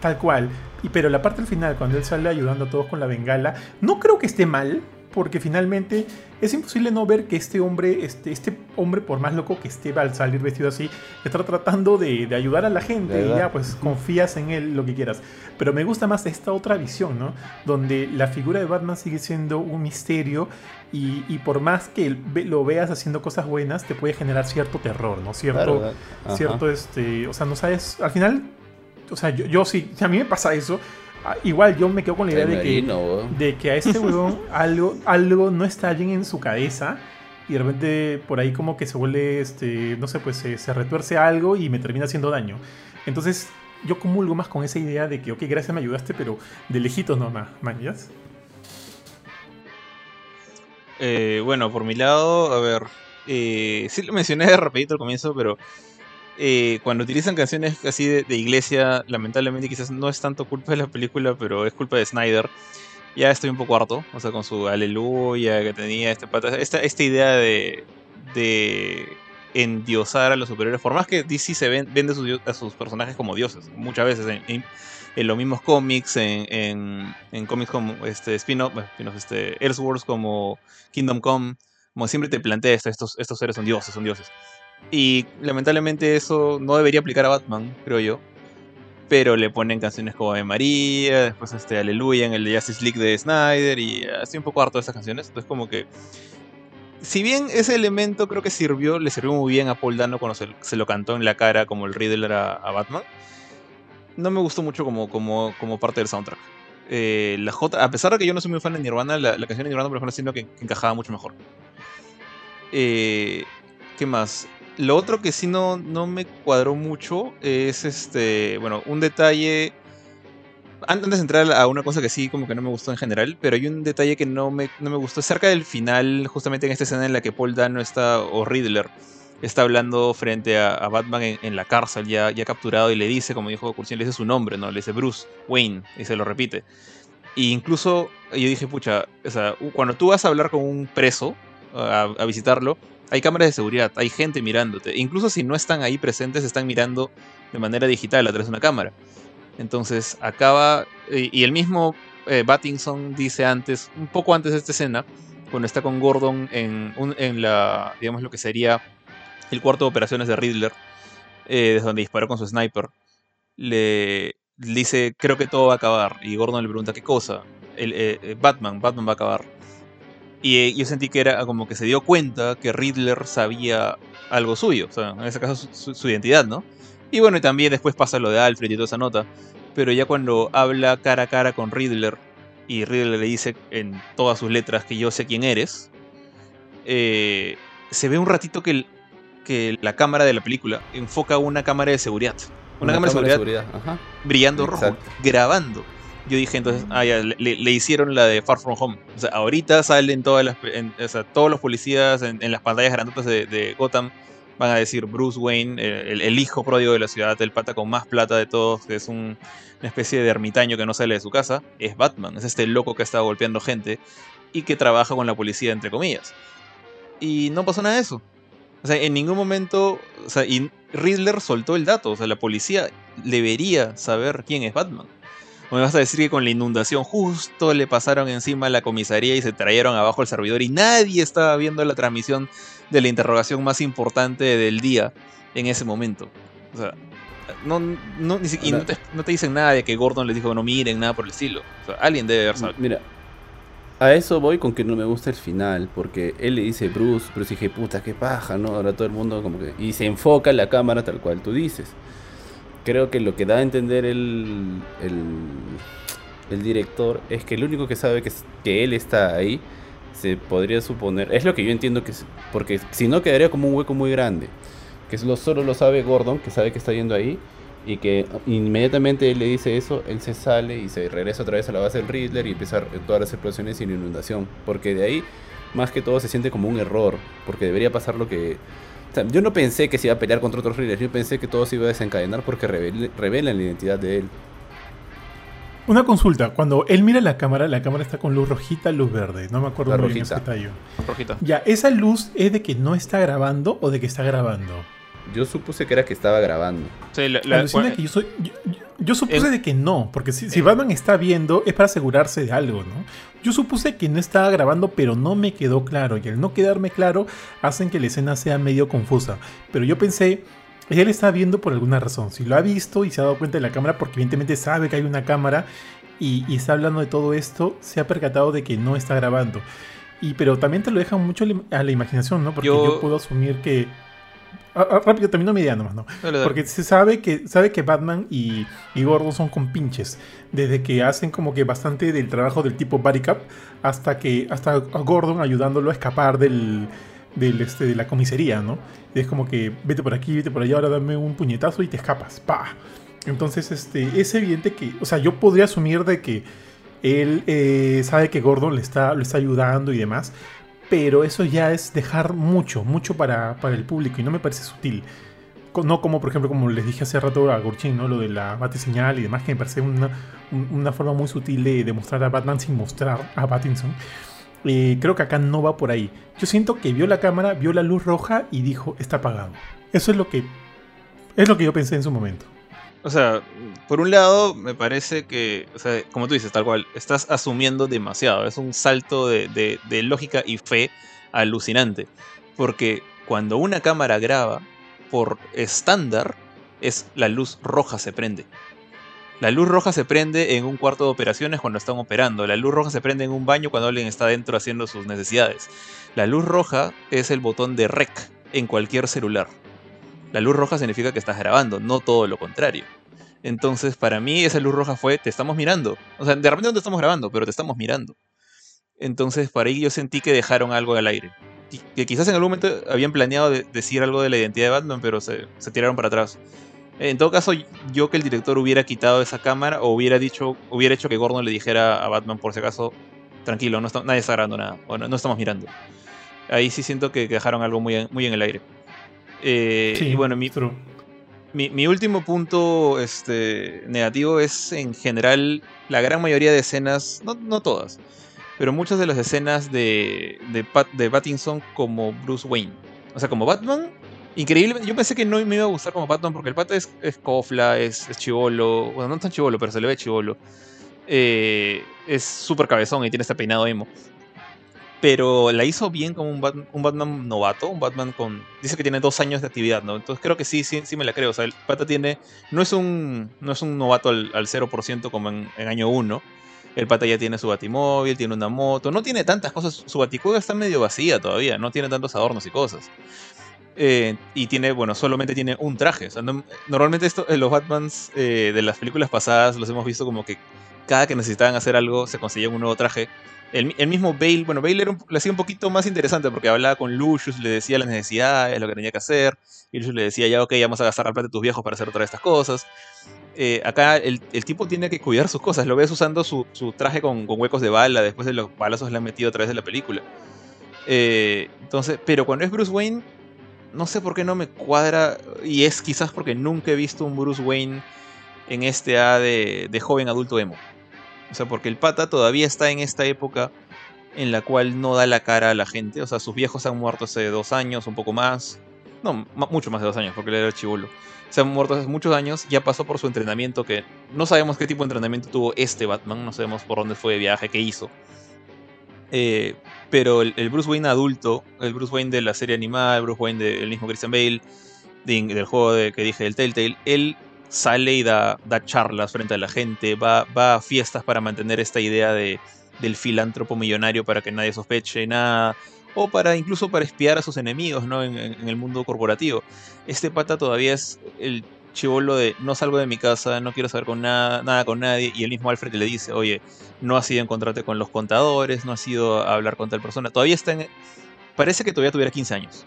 Tal cual. Y pero la parte al final, cuando él sale ayudando a todos con la bengala, no creo que esté mal, porque finalmente es imposible no ver que este hombre, este, este hombre, por más loco que esté al salir vestido así, está tratando de, ayudar a la gente y ya pues confías en él lo que quieras. Pero me gusta más esta otra visión, ¿no? Donde la figura de Batman sigue siendo un misterio y, por más que lo veas haciendo cosas buenas, te puede generar cierto terror, ¿no? Cierto, cierto, este, o sea, no sabes, al final o sea, yo, yo sí, si a mí me pasa eso, ah, igual yo me quedo con la idea de que, de que a este huevón algo, algo no está bien en su cabeza y de repente por ahí como que se vuelve, este, no sé, pues se, retuerce algo y me termina haciendo daño. Entonces yo comulgo más con esa idea de que, ok, gracias, me ayudaste, pero de lejitos nomás, mañas. Eh, bueno, por mi lado, a ver, eh, sí lo mencioné de rapidito al comienzo, pero eh, cuando utilizan canciones así de, iglesia, lamentablemente quizás no es tanto culpa de la película, pero es culpa de Snyder. Ya estoy un poco harto, o sea, con su aleluya que tenía este pata. Esta, idea de, endiosar a los superiores, por más que DC se vende a sus personajes como dioses, muchas veces en, en, los mismos cómics, en, en, cómics como este spin-off, spin este, Elseworlds como Kingdom Come, como siempre te plantea esto, estos, estos seres son dioses, son dioses. Y lamentablemente eso no debería aplicar a Batman, creo yo. Pero le ponen canciones como de María, después este Aleluya en el de Justice League de Snyder y estoy un poco harto de esas canciones. Entonces como que... Si bien ese elemento creo que sirvió, le sirvió muy bien a Paul Dano cuando se, lo cantó en la cara como el Riddler a, Batman, no me gustó mucho como, como, como parte del soundtrack. Eh, la J, a pesar de que yo no soy muy fan de Nirvana, la, canción de Nirvana, por ejemplo, siento que, encajaba mucho mejor. Eh, ¿Qué más? Lo otro que sí no, no me cuadró mucho es este. Bueno, un detalle. Antes de entrar a una cosa que sí, como que no me gustó en general, pero hay un detalle que no me, no me gustó. Cerca del final, justamente en esta escena en la que Paul Dano está, o Riddler, está hablando frente a, Batman en, la cárcel, ya, ya capturado, y le dice, como dijo Cursin, le dice su nombre, ¿no? Le dice Bruce Wayne, y se lo repite. E incluso yo dije, pucha, o sea, cuando tú vas a hablar con un preso, a, visitarlo, hay cámaras de seguridad, hay gente mirándote. Incluso si no están ahí presentes, están mirando de manera digital a través de una cámara. Entonces acaba, y, el mismo eh, Battinson dice antes, un poco antes de esta escena, cuando está con Gordon en, en la, digamos, lo que sería el cuarto de operaciones de Riddler, eh, desde donde disparó con su sniper, le, dice, creo que todo va a acabar. Y Gordon le pregunta, ¿qué cosa? El, eh, eh, Batman, Batman va a acabar. Y yo sentí que era como que se dio cuenta que Riddler sabía algo suyo, o sea, en ese caso su, identidad, ¿no? Y bueno, y también después pasa lo de Alfred y toda esa nota. Pero ya cuando habla cara a cara con Riddler y Riddler le dice en todas sus letras que yo sé quién eres, se ve un ratito que que la cámara de la película enfoca una cámara de seguridad. Una, cámara, de seguridad, brillando rojo, grabando. Yo dije entonces, ah, ya, le, hicieron la de Far From Home. O sea, ahorita salen todas las, o sea, todos los policías en, las pantallas grandotas de, Gotham van a decir Bruce Wayne, el, hijo pródigo de la ciudad, el pata con más plata de todos, que es un, una especie de ermitaño que no sale de su casa, es Batman. Es este loco que está golpeando gente y que trabaja con la policía, entre comillas. Y no pasó nada de eso. O sea, en ningún momento. O sea, y Riddler soltó el dato. O sea, la policía debería saber quién es Batman. O me vas a decir que con la inundación justo le pasaron encima a la comisaría y se trajeron abajo el servidor y nadie estaba viendo la transmisión de la interrogación más importante del día en ese momento. O sea, no, no, ni siquiera, no, te, dicen nada de que Gordon les dijo no miren, nada por el estilo. O sea, alguien debe haber sabido. Mira, a eso voy con que no me gusta el final, porque él le dice Bruce, Bruce dije, puta, qué paja, ¿no? Ahora todo el mundo como que... Y se enfoca la cámara tal cual tú dices. Creo que lo que da a entender el, el, director es que el único que sabe que, que él está ahí, se podría suponer, es lo que yo entiendo que... Porque si no quedaría como un hueco muy grande. Que solo lo sabe Gordon, que sabe que está yendo ahí y que inmediatamente él le dice eso, él se sale y se regresa otra vez a la base del Riddler y empieza todas las explosiones sin inundación. Porque de ahí, más que todo, se siente como un error. Porque debería pasar lo que. Yo no pensé que se iba a pelear contra otros Riddlers, yo pensé que todo se iba a desencadenar porque revelan la identidad de él. Una consulta, cuando él mira la cámara, la cámara está con luz rojita, luz verde. No me acuerdo muy bien ese detalle. Rojita. Ya, ¿esa luz es de que no está grabando o de que está grabando? Yo supuse que era que estaba grabando. yo, supuse de que no, porque si, Batman está viendo es para asegurarse de algo, ¿no? Yo supuse que no estaba grabando, pero no me quedó claro. Y al no quedarme claro, hacen que la escena sea medio confusa. Pero yo pensé, él está viendo por alguna razón. Si lo ha visto y se ha dado cuenta de la cámara, porque evidentemente sabe que hay una cámara y, está hablando de todo esto, se ha percatado de que no está grabando. Y pero también te lo deja mucho a la imaginación, ¿no? Porque yo puedo asumir que rápido, termino mi idea nomás, ¿no? Porque se sabe que, sabe que Batman y, y, Gordon son compinches. Desde que hacen como que bastante del trabajo del tipo Body Cup hasta que hasta a Gordon ayudándolo a escapar del, del este, de la comisaría, ¿no? es como que vete por aquí, vete por allá, ahora dame un puñetazo y te escapas. ¡Pah! Entonces, este, es evidente que, o sea, yo podría asumir de que él eh, sabe que Gordon le está, le está ayudando y demás, pero eso ya es dejar mucho, mucho para, el público y no me parece sutil. No como, por ejemplo, como les dije hace rato a Gorchin, ¿no? Lo de la bate señal y demás, que me parece una, forma muy sutil de demostrar a Batman sin mostrar a Pattinson. Eh, creo que acá no va por ahí. Yo siento que vio la cámara, vio la luz roja y dijo, está apagado. Eso es lo que, es lo que yo pensé en su momento. O sea, por un lado, me parece que, o sea, como tú dices, tal cual, estás asumiendo demasiado. Es un salto de, lógica y fe alucinante. Porque cuando una cámara graba, por estándar, es la luz roja se prende. La luz roja se prende en un cuarto de operaciones cuando están operando. La luz roja se prende en un baño cuando alguien está dentro haciendo sus necesidades. La luz roja es el botón de rec en cualquier celular. La luz roja significa que estás grabando, no todo lo contrario. Entonces, para mí, esa luz roja fue, te estamos mirando. O sea, de repente no te estamos grabando, pero te estamos mirando. Entonces, para ahí yo sentí que dejaron algo al aire. Que quizás en algún momento habían planeado decir algo de la identidad de Batman, pero se, tiraron para atrás. En todo caso, yo que el director hubiera quitado esa cámara o hubiera dicho, hubiera hecho que Gordon le dijera a Batman por si acaso, tranquilo, no nadie está grabando nada, o no, estamos mirando. Ahí sí siento que dejaron algo muy, muy en el aire. Eh, y bueno, mi, mi, último punto este, negativo es en general la gran mayoría de escenas, no, no todas, pero muchas de las escenas de, de, de Pattinson como Bruce Wayne. O sea, como Batman, increíble. Yo pensé que no me iba a gustar como Batman porque el pata es, es cofla, es, es chivolo. Bueno, no es tan chivolo, pero se le ve chivolo. Eh, es súper cabezón y tiene este peinado emo pero la hizo bien como un, Batman, novato, un Batman con... Dice que tiene dos años de actividad, ¿no? Entonces creo que sí, sí, sí me la creo. O sea, el pata tiene... No es un, no es un novato al, al 0% como en, año 1. El pata ya tiene su batimóvil, tiene una moto, no tiene tantas cosas. Su baticueva está medio vacía todavía, no tiene tantos adornos y cosas. Eh, y tiene, bueno, solamente tiene un traje. normalmente esto, los Batmans eh, de las películas pasadas los hemos visto como que cada que necesitaban hacer algo se conseguían un nuevo traje el, mismo Bale, bueno, Bale era lo hacía un poquito más interesante porque hablaba con Lucius, le decía las necesidades, lo que tenía que hacer. Y Lucius le decía, ya, ok, vamos a gastar la plata de tus viejos para hacer todas estas cosas. Eh, acá el, tipo tiene que cuidar sus cosas. Lo ves usando su, traje con, huecos de bala después de los balazos que le han metido a través de la película. Eh, entonces, pero cuando es Bruce Wayne, no sé por qué no me cuadra. Y es quizás porque nunca he visto un Bruce Wayne en este A de, de joven adulto emo. O sea, porque el pata todavía está en esta época en la cual no da la cara a la gente. O sea, sus viejos han muerto hace dos años, un poco más. No, mucho más de dos años, porque él era chivolo. Se han muerto hace muchos años, ya pasó por su entrenamiento, que no sabemos qué tipo de entrenamiento tuvo este Batman, no sabemos por dónde fue de viaje, qué hizo. Eh, pero el, Bruce Wayne adulto, el Bruce Wayne de la serie animada, el Bruce Wayne del mismo Christian Bale, del juego que dije, del Telltale, él sale y da, charlas frente a la gente, va, va a fiestas para mantener esta idea de, del filántropo millonario para que nadie sospeche nada, o para incluso para espiar a sus enemigos ¿no? en, el mundo corporativo. Este pata todavía es el chivolo de no salgo de mi casa, no quiero saber con nada, nada con nadie, y el mismo Alfred le dice, oye, no has ido a encontrarte con los contadores, no has ido a hablar con tal persona, todavía está en... Parece que todavía tuviera 15 años.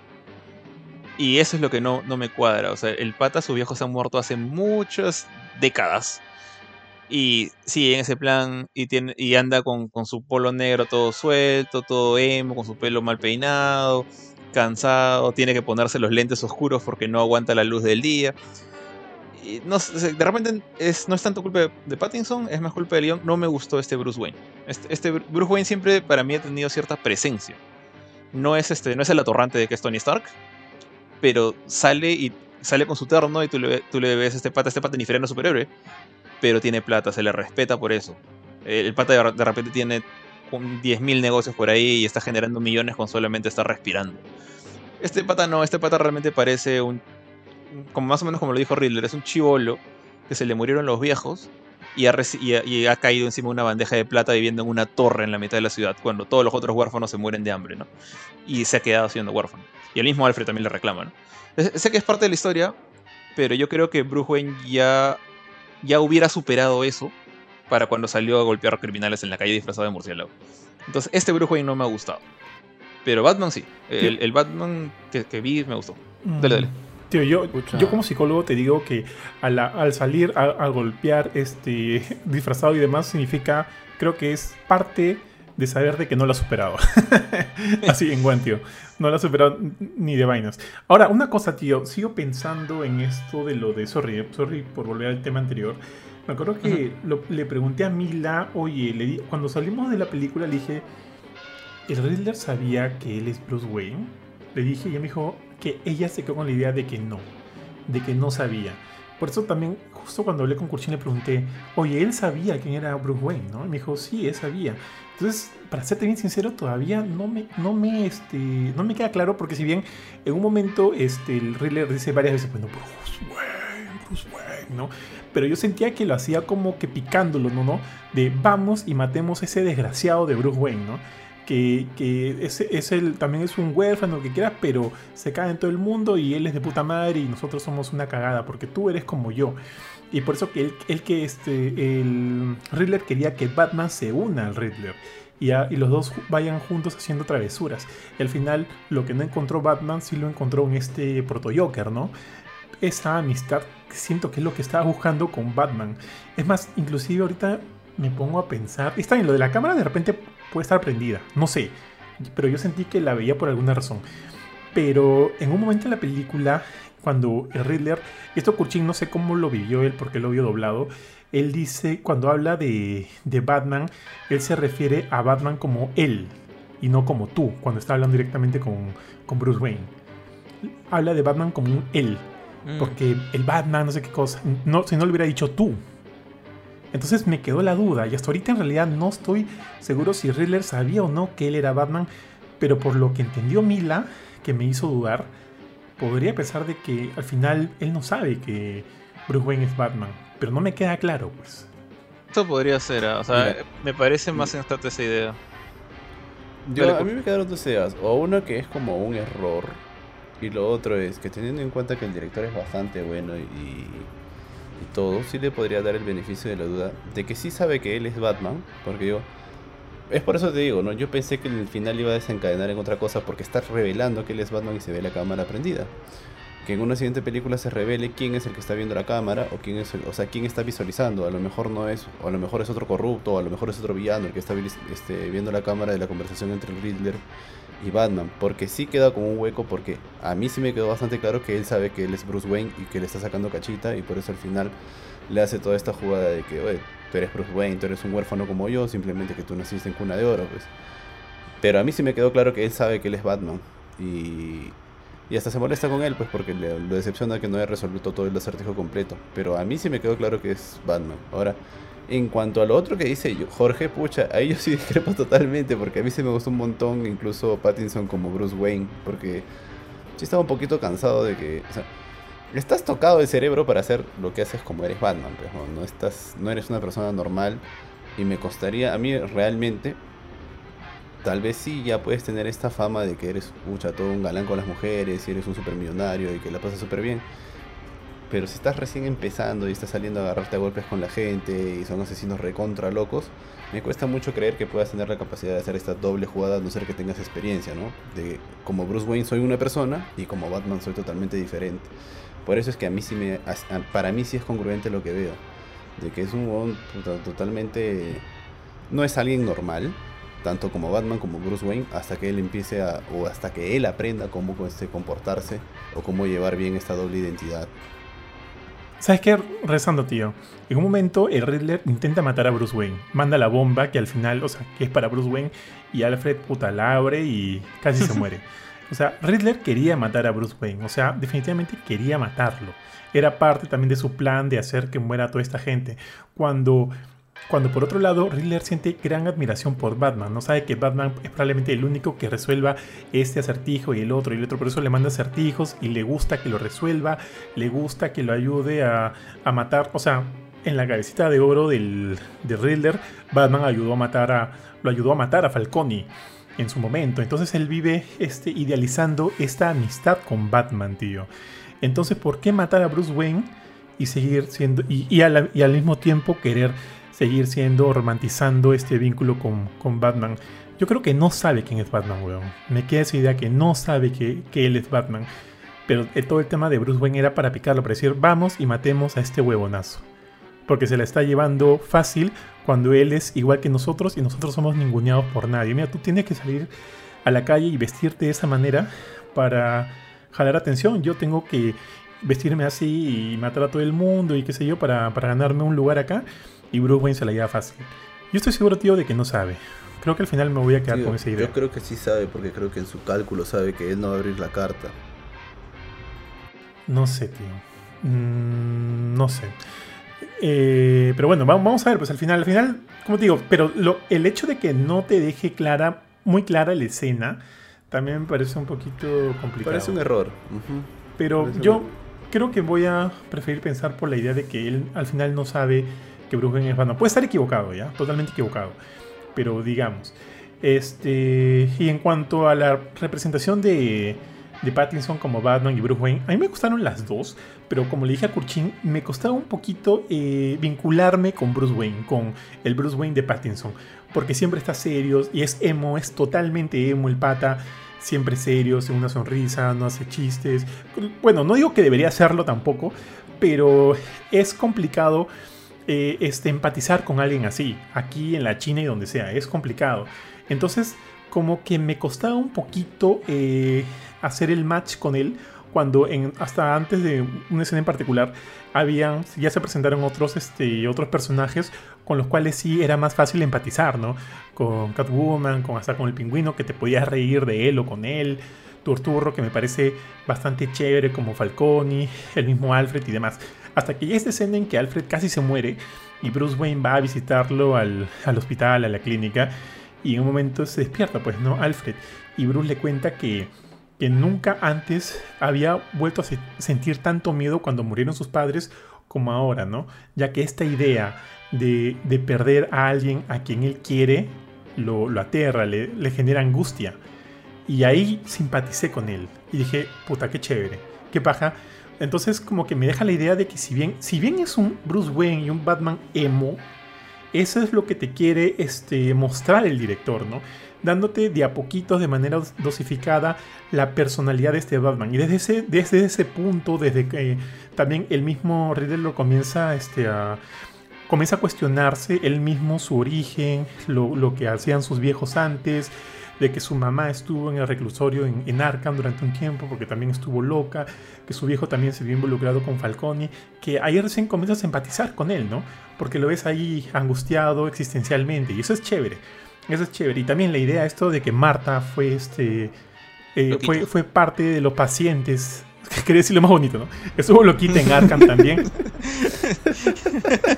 Y eso es lo que no, no me cuadra. O sea, el pata, su viejo se ha muerto hace muchas décadas. Y sí, en ese plan, y, tiene, y anda con, con, su polo negro todo suelto, todo emo, con su pelo mal peinado, cansado, tiene que ponerse los lentes oscuros porque no aguanta la luz del día. Y no, de repente es, no es tanto culpa de, Pattinson, es más culpa de Leon. No me gustó este Bruce Wayne. Este, este, Bruce Wayne siempre para mí ha tenido cierta presencia. No es, este, no es el atorrante de que es Tony Stark, pero sale y sale con su terno y tú le, tú le ves este pata, este pata ni no superhéroe, pero tiene plata, se le respeta por eso. El pata de, repente tiene 10.000 negocios por ahí y está generando millones con solamente estar respirando. Este pata no, este pata realmente parece un, como más o menos como lo dijo Riddler, es un chivolo que se le murieron los viejos y ha, y, ha, caído encima de una bandeja de plata viviendo en una torre en la mitad de la ciudad, cuando todos los otros huérfanos se mueren de hambre, ¿no? Y se ha quedado siendo huérfano. Y el mismo Alfred también le reclama, ¿no? Sé que es parte de la historia, pero yo creo que Bruce Wayne ya, ya hubiera superado eso para cuando salió a golpear a criminales en la calle disfrazado de murciélago. Entonces, este Bruce Wayne no me ha gustado. Pero Batman sí. El, Batman que, vi me gustó. Dale, dale. Tío, yo, yo como psicólogo te digo que al, salir a, golpear este disfrazado y demás significa, creo que es parte de saber de que no lo ha superado. Así en tío. No lo ha superado ni de vainas. Ahora, una cosa, tío. Sigo pensando en esto de lo de... Sorry, sorry por volver al tema anterior. Me acuerdo que le pregunté a Mila, oye, le cuando salimos de la película le dije, ¿el Riddler sabía que él es Bruce Wayne? Le dije y ella me dijo que ella se quedó con la idea de que no, de que no sabía. Por eso también, justo cuando hablé con Kurchin le pregunté, oye, él sabía quién era Bruce Wayne, ¿no? Y me dijo, sí, él sabía. Entonces, para serte bien sincero, todavía no me, no me, este, no me queda claro, porque si bien en un momento este, el Riddler dice varias veces, bueno, Bruce Wayne, Bruce Wayne, ¿no? Pero yo sentía que lo hacía como que picándolo, ¿no? ¿no? De vamos y matemos ese desgraciado de Bruce Wayne, ¿no? Que, es, el, también es un huérfano, lo que quieras, pero se cae en todo el mundo y él es de puta madre y nosotros somos una cagada, porque tú eres como yo. Y por eso que él, él que este, el Riddler quería que Batman se una al Riddler. Y, a, y, los dos vayan juntos haciendo travesuras. Y al final, lo que no encontró Batman, sí lo encontró en este proto-Joker, ¿no? Esa amistad, siento que es lo que estaba buscando con Batman. Es más, inclusive ahorita me pongo a pensar. Está bien, lo de la cámara de repente puede estar prendida, no sé. Pero yo sentí que la veía por alguna razón. Pero en un momento en la película, cuando el Riddler, esto Kurchin no sé cómo lo vivió él porque lo vio doblado, él dice, cuando habla de, de, Batman, él se refiere a Batman como él y no como tú, cuando está hablando directamente con, con Bruce Wayne. Habla de Batman como un él, mm. porque el Batman, no sé qué cosa, no, si no le hubiera dicho tú. Entonces me quedó la duda y hasta ahorita en realidad no estoy seguro si Riddler sabía o no que él era Batman, pero por lo que entendió Mila, que me hizo dudar, podría pensar de que al final él no sabe que Bruce Wayne es Batman, pero no me queda claro, pues. Esto podría ser, o sea, Mira, me parece más sensata esa idea. Yo, a mí me quedaron dos ideas, o uno que es como un error, y lo otro es que teniendo en cuenta que el director es bastante bueno y, y todo, sí le podría dar el beneficio de la duda de que sí sabe que él es Batman, porque yo... Es por eso te digo, ¿no? Yo pensé que el final iba a desencadenar en otra cosa porque está revelando que él es Batman y se ve la cámara prendida que en una siguiente película se revele quién es el que está viendo la cámara o quién es o sea quién está visualizando a lo mejor no es o a lo mejor es otro corrupto o a lo mejor es otro villano el que está este, viendo la cámara de la conversación entre el Riddler y Batman porque sí queda como un hueco porque a mí sí me quedó bastante claro que él sabe que él es Bruce Wayne y que le está sacando cachita y por eso al final le hace toda esta jugada de que oye tú eres Bruce Wayne tú eres un huérfano como yo simplemente que tú naciste en cuna de oro pues pero a mí sí me quedó claro que él sabe que él es Batman y y hasta se molesta con él, pues porque le, lo decepciona que no haya resuelto todo el acertijo completo. Pero a mí sí me quedó claro que es Batman. Ahora, en cuanto a lo otro que dice Jorge, pucha, ahí yo sí discrepo totalmente, porque a mí sí me gustó un montón, incluso Pattinson como Bruce Wayne, porque sí estaba un poquito cansado de que, o sea, estás tocado de cerebro para hacer lo que haces como eres Batman, pues, ¿no? estás, no eres una persona normal, y me costaría, a mí realmente, tal vez sí ya puedes tener esta fama de que eres mucha todo un galán con las mujeres y eres un supermillonario y que la pasas súper bien. Pero si estás recién empezando y estás saliendo a agarrarte a golpes con la gente y son asesinos recontra locos, me cuesta mucho creer que puedas tener la capacidad de hacer esta doble jugada a no ser que tengas experiencia, ¿no? De como Bruce Wayne soy una persona y como Batman soy totalmente diferente. Por eso es que a mí sí me para mí sí es congruente lo que veo, de que es un totalmente no es alguien normal, tanto como Batman como Bruce Wayne, hasta que él empiece a, o hasta que él aprenda cómo este, comportarse o cómo llevar bien esta doble identidad. ¿Sabes qué? Rezando, tío. En un momento el Riddler intenta matar a Bruce Wayne. Manda la bomba que al final, o sea, que es para Bruce Wayne y Alfred puta la abre y casi se muere. O sea, Riddler quería matar a Bruce Wayne. O sea, definitivamente quería matarlo. Era parte también de su plan de hacer que muera toda esta gente. Cuando cuando por otro lado, Riddler siente gran admiración por Batman, no sabe que Batman es probablemente el único que resuelva este acertijo y el otro y el otro, por eso le manda acertijos y le gusta que lo resuelva, le gusta que lo ayude a, a matar, o sea, en la cabecita de oro del, de Riddler, Batman ayudó a matar a, lo ayudó a matar a Falcone en su momento, entonces él vive este, idealizando esta amistad con Batman, tío. Entonces, ¿por qué matar a Bruce Wayne y seguir siendo, y, y, y al mismo tiempo querer seguir siendo, romantizando este vínculo con, con, Batman. Yo creo que no sabe quién es Batman, weón. Me queda esa idea que no sabe que, que él es Batman. Pero eh, todo el tema de Bruce Wayne era para picarlo, para decir, vamos y matemos a este huevonazo. Porque se la está llevando fácil cuando él es igual que nosotros y nosotros somos ninguneados por nadie. Mira, tú tienes que salir a la calle y vestirte de esa manera para jalar atención. Yo tengo que vestirme así y matar a todo el mundo y qué sé yo para, para ganarme un lugar acá y Bruce Wayne se la lleva fácil. Yo estoy seguro, tío, de que no sabe. Creo que al final me voy a quedar tío, con esa idea. Yo creo que sí sabe, porque creo que en su cálculo sabe que él no va a abrir la carta. No sé, tío. Mm, no sé. Eh, pero bueno, vamos a ver, pues al final, al final, como te digo, pero lo, el hecho de que no te deje clara, muy clara la escena, también me parece un poquito complicado. Parece un error. Pero yo creo que voy a preferir pensar por la idea de que él al final no sabe que Bruce Wayne es Batman. Puede estar equivocado, ¿ya? Totalmente equivocado. Pero digamos. Este. Y en cuanto a la representación de de Pattinson como Batman y Bruce Wayne. A mí me gustaron las dos, pero como le dije a Kurchin, me costaba un poquito eh, vincularme con Bruce Wayne, con el Bruce Wayne de Pattinson, porque siempre está serio y es emo, es totalmente emo el pata. Siempre serio, sin una sonrisa, no hace chistes. Bueno, no digo que debería hacerlo tampoco, pero es complicado eh, este, empatizar con alguien así, aquí en la China y donde sea, es complicado. Entonces, como que me costaba un poquito eh, hacer el match con él cuando en, hasta antes de una escena en particular habían, ya se presentaron otros, este, otros personajes con los cuales sí era más fácil empatizar, ¿no? Con Catwoman, con hasta con el pingüino que te podías reír de él o con él, Turturro que me parece bastante chévere como Falconi, el mismo Alfred y demás. Hasta que ya esta escena en que Alfred casi se muere y Bruce Wayne va a visitarlo al, al hospital, a la clínica, y en un momento se despierta, pues, ¿no? Alfred. Y Bruce le cuenta que que nunca antes había vuelto a sentir tanto miedo cuando murieron sus padres como ahora, ¿no? Ya que esta idea de, perder a alguien a quien él quiere lo, aterra, le, le, genera angustia. Y ahí simpaticé con él. Y dije, puta, qué chévere, qué paja. Entonces como que me deja la idea de que si bien, si bien es un Bruce Wayne y un Batman emo, eso es lo que te quiere este, mostrar el director, ¿no? dándote de a poquitos, de manera dosificada, la personalidad de este Batman. Y desde ese, desde ese punto, desde que también el mismo Riddler lo comienza este, a, comienza a cuestionarse él mismo su origen, lo, que hacían sus viejos antes, de que su mamá estuvo en el reclusorio en, en, Arkham durante un tiempo porque también estuvo loca, que su viejo también se vio involucrado con Falcone, que ahí recién comienzas a empatizar con él, ¿no? Porque lo ves ahí angustiado existencialmente y eso es chévere. Eso es chévere. Y también la idea esto de que Marta fue este. Eh, fue, fue, parte de los pacientes. Quería decirlo más bonito, ¿no? Estuvo loquita en Arkham también.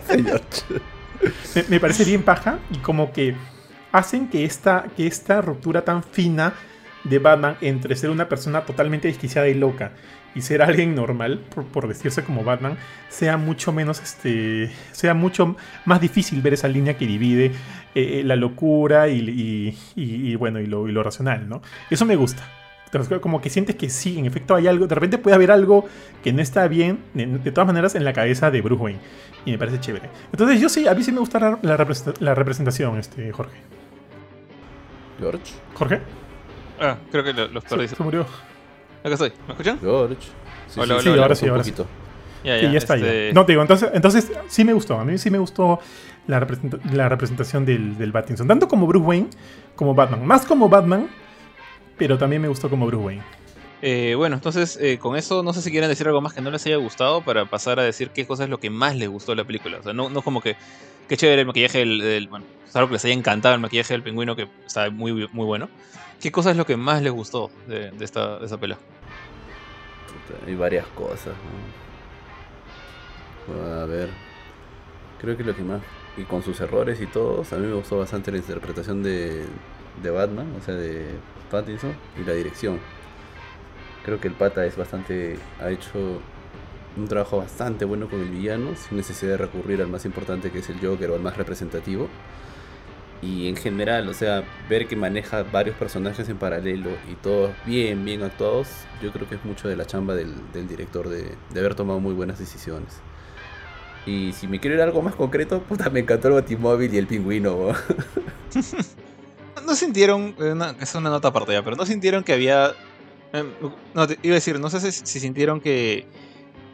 me, me, parece bien paja y como que hacen que esta, que esta ruptura tan fina de Batman entre ser una persona totalmente desquiciada y loca y ser alguien normal, por, decirse como Batman, sea mucho menos, este, sea mucho más difícil ver esa línea que divide eh, eh, la locura y, bueno, y lo, y lo, racional, ¿no? Eso me gusta. Como que sientes que sí, en efecto hay algo, de repente puede haber algo que no está bien, de, todas maneras, en la cabeza de Bruce Wayne. Y me parece chévere. Entonces yo sí, a mí sí me gusta la, representación, este, Jorge. George. Jorge. Ah, creo que los perdí. Se, murió. Acá estoy. ¿Me escuchan? George. Sí, hola, sí, ahora sí, ahora sí. Ya, ya, está este... No, te digo, entonces, entonces sí me gustó. A mí sí me gustó la, la representación del, del Battinson. Tanto como Bruce Wayne como Batman. Más como Batman, pero también me gustó como Bruce Wayne. Eh, bueno, entonces eh, con eso no sé si quieren decir algo más que no les haya gustado para pasar a decir qué cosa es lo que más les gustó de la película. O sea, no, no como que qué chévere el maquillaje del, bueno, es algo que les haya encantado el maquillaje del pingüino que está muy, muy bueno. ¿Qué cosa es lo que más les gustó de, esta, de esa pelea? Hay varias cosas. A ver, creo que lo que más y con sus errores y todos, a mí me gustó bastante la interpretación de, de Batman, o sea, de Pattinson y la dirección. Creo que el pata es bastante. ha hecho un trabajo bastante bueno con el villano, sin necesidad de recurrir al más importante que es el Joker o al más representativo. Y en general, o sea, ver que maneja varios personajes en paralelo y todos bien, bien actuados, yo creo que es mucho de la chamba del, director de, haber tomado muy buenas decisiones. Y si me quiero ir a algo más concreto, puta, me encantó el Batimóvil y el pingüino. ¿No sintieron, es una nota aparte ya, pero no sintieron que había Em, no, te iba a decir, no sé si, sintieron que.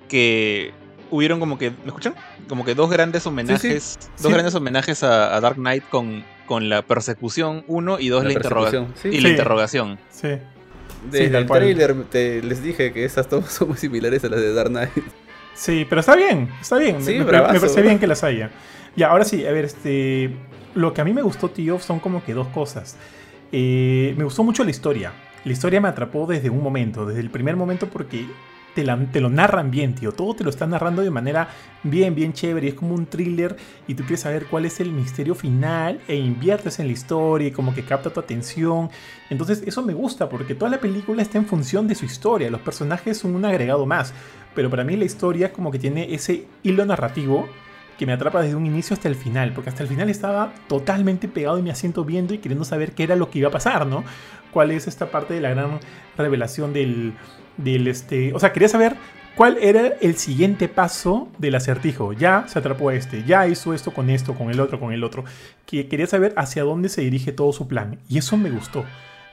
Que hubieron como que. ¿Me escuchan? Como que dos grandes homenajes. Dos grandes homenajes a, Dark Knight con, con la persecución, uno, y dos, la, interrogación. Y la interrogación. Sí. Desde el trailer les dije que esas tomas son muy similares a las de Dark Knight. Sí, pero está bien, está bien. me, parece bien que las haya. Ya, ahora sí, a ver, este. Lo que a mí me gustó, tío, son como que dos cosas. Eh, me gustó mucho la historia. La historia me atrapó desde un momento, desde el primer momento porque te, lo narran bien, tío. Todo te lo están narrando de manera bien, bien chévere. Es como un thriller y tú quieres saber cuál es el misterio final e inviertes en la historia y como que capta tu atención. Entonces eso me gusta porque toda la película está en función de su historia. Los personajes son un agregado más. Pero para mí la historia como que tiene ese hilo narrativo que me atrapa desde un inicio hasta el final, porque hasta el final estaba totalmente pegado y me asiento viendo y queriendo saber qué era lo que iba a pasar, ¿no? Cuál es esta parte de la gran revelación del, del este, o sea, quería saber cuál era el siguiente paso del acertijo. Ya se atrapó a este, ya hizo esto con esto, con el otro, con el otro. Que quería saber hacia dónde se dirige todo su plan. Y eso me gustó.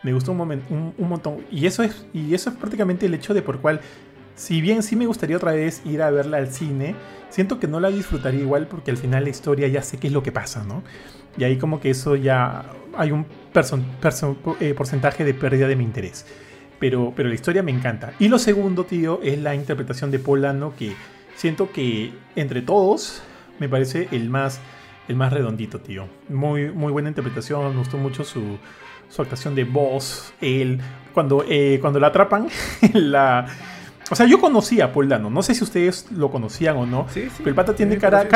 Me gustó un, momento, un, un montón. Y eso, es, y eso es prácticamente el hecho de por cual si bien sí me gustaría otra vez ir a verla al cine, siento que no la disfrutaría igual porque al final la historia ya sé qué es lo que pasa, ¿no? Y ahí como que eso ya hay un eh, porcentaje de pérdida de mi interés. Pero, pero la historia me encanta. Y lo segundo, tío, es la interpretación de Polano que siento que entre todos me parece el más, el más redondito, tío. Muy, muy buena interpretación, me gustó mucho su, su actuación de voz, él, cuando, eh, cuando la atrapan, la o sea, yo conocía a Paul Dano. No sé si ustedes lo conocían o no. Sí, pero el pata tiene cara,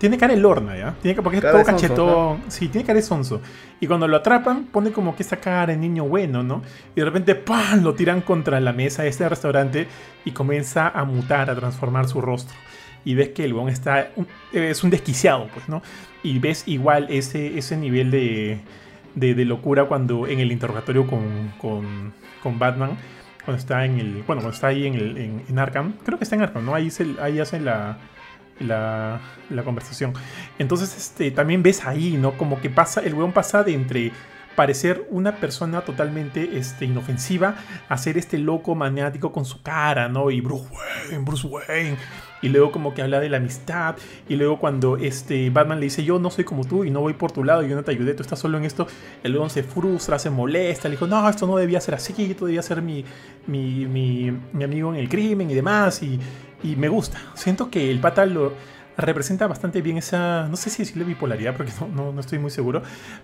tiene cara el horno, ¿ya? Tiene, porque es todo cachetón. Sí, tiene cara de sonso. Y cuando lo atrapan, pone como que esa cara de niño bueno, ¿no? Y de repente, ¡pam! Lo tiran contra la mesa de este restaurante y comienza a mutar, a transformar su rostro. Y ves que el bon está. Es un desquiciado, pues, ¿no? Y ves igual ese, ese nivel de, de, locura cuando en el interrogatorio con, con, con Batman cuando está en el. Bueno, cuando está ahí en, el, en, Arkham. Creo que está en Arkham, ¿no? Ahí, se, ahí hacen la, la, la, conversación. Entonces, este, también ves ahí, ¿no? Como que pasa, el weón pasa de entre parecer una persona totalmente este, inofensiva a ser este loco maniático con su cara, ¿no? Y Bruce Wayne, Bruce Wayne y luego como que habla de la amistad, y luego cuando este Batman le dice, yo no soy como tú y no voy por tu lado, yo no te ayudé, tú estás solo en esto, el león se frustra, se molesta, le dijo, no, esto no debía ser así, esto debía ser mi, mi, mi, mi amigo en el crimen y demás, y, y me gusta, siento que el pata lo representa bastante bien esa, no sé si decirle bipolaridad, porque no, no, estoy muy seguro,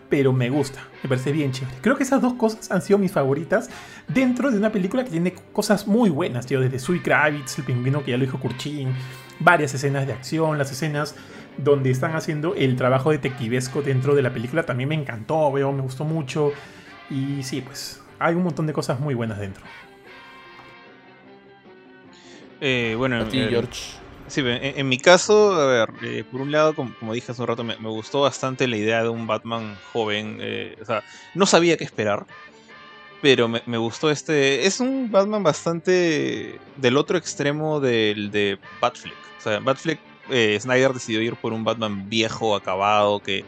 pero me gusta, me parece bien chévere. Creo que esas dos cosas han sido mis favoritas dentro de una película que tiene cosas muy buenas, tío, desde Sui Kravitz, el pingüino que ya lo dijo Kurchin, varias escenas de acción, las escenas donde están haciendo el trabajo detectivesco dentro de la película también me encantó, veo, me gustó mucho, y sí, pues hay un montón de cosas muy buenas dentro. Eh, bueno, a ti, eh, George. Sí, en, mi caso, a ver, eh, por un lado, como, dije hace un rato, me, gustó bastante la idea de un Batman joven. Eh, o sea, no sabía qué esperar, pero me, gustó este. Es un Batman bastante del otro extremo del de Batfleck. O sea, Batfleck, eh, Snyder decidió ir por un Batman viejo, acabado, que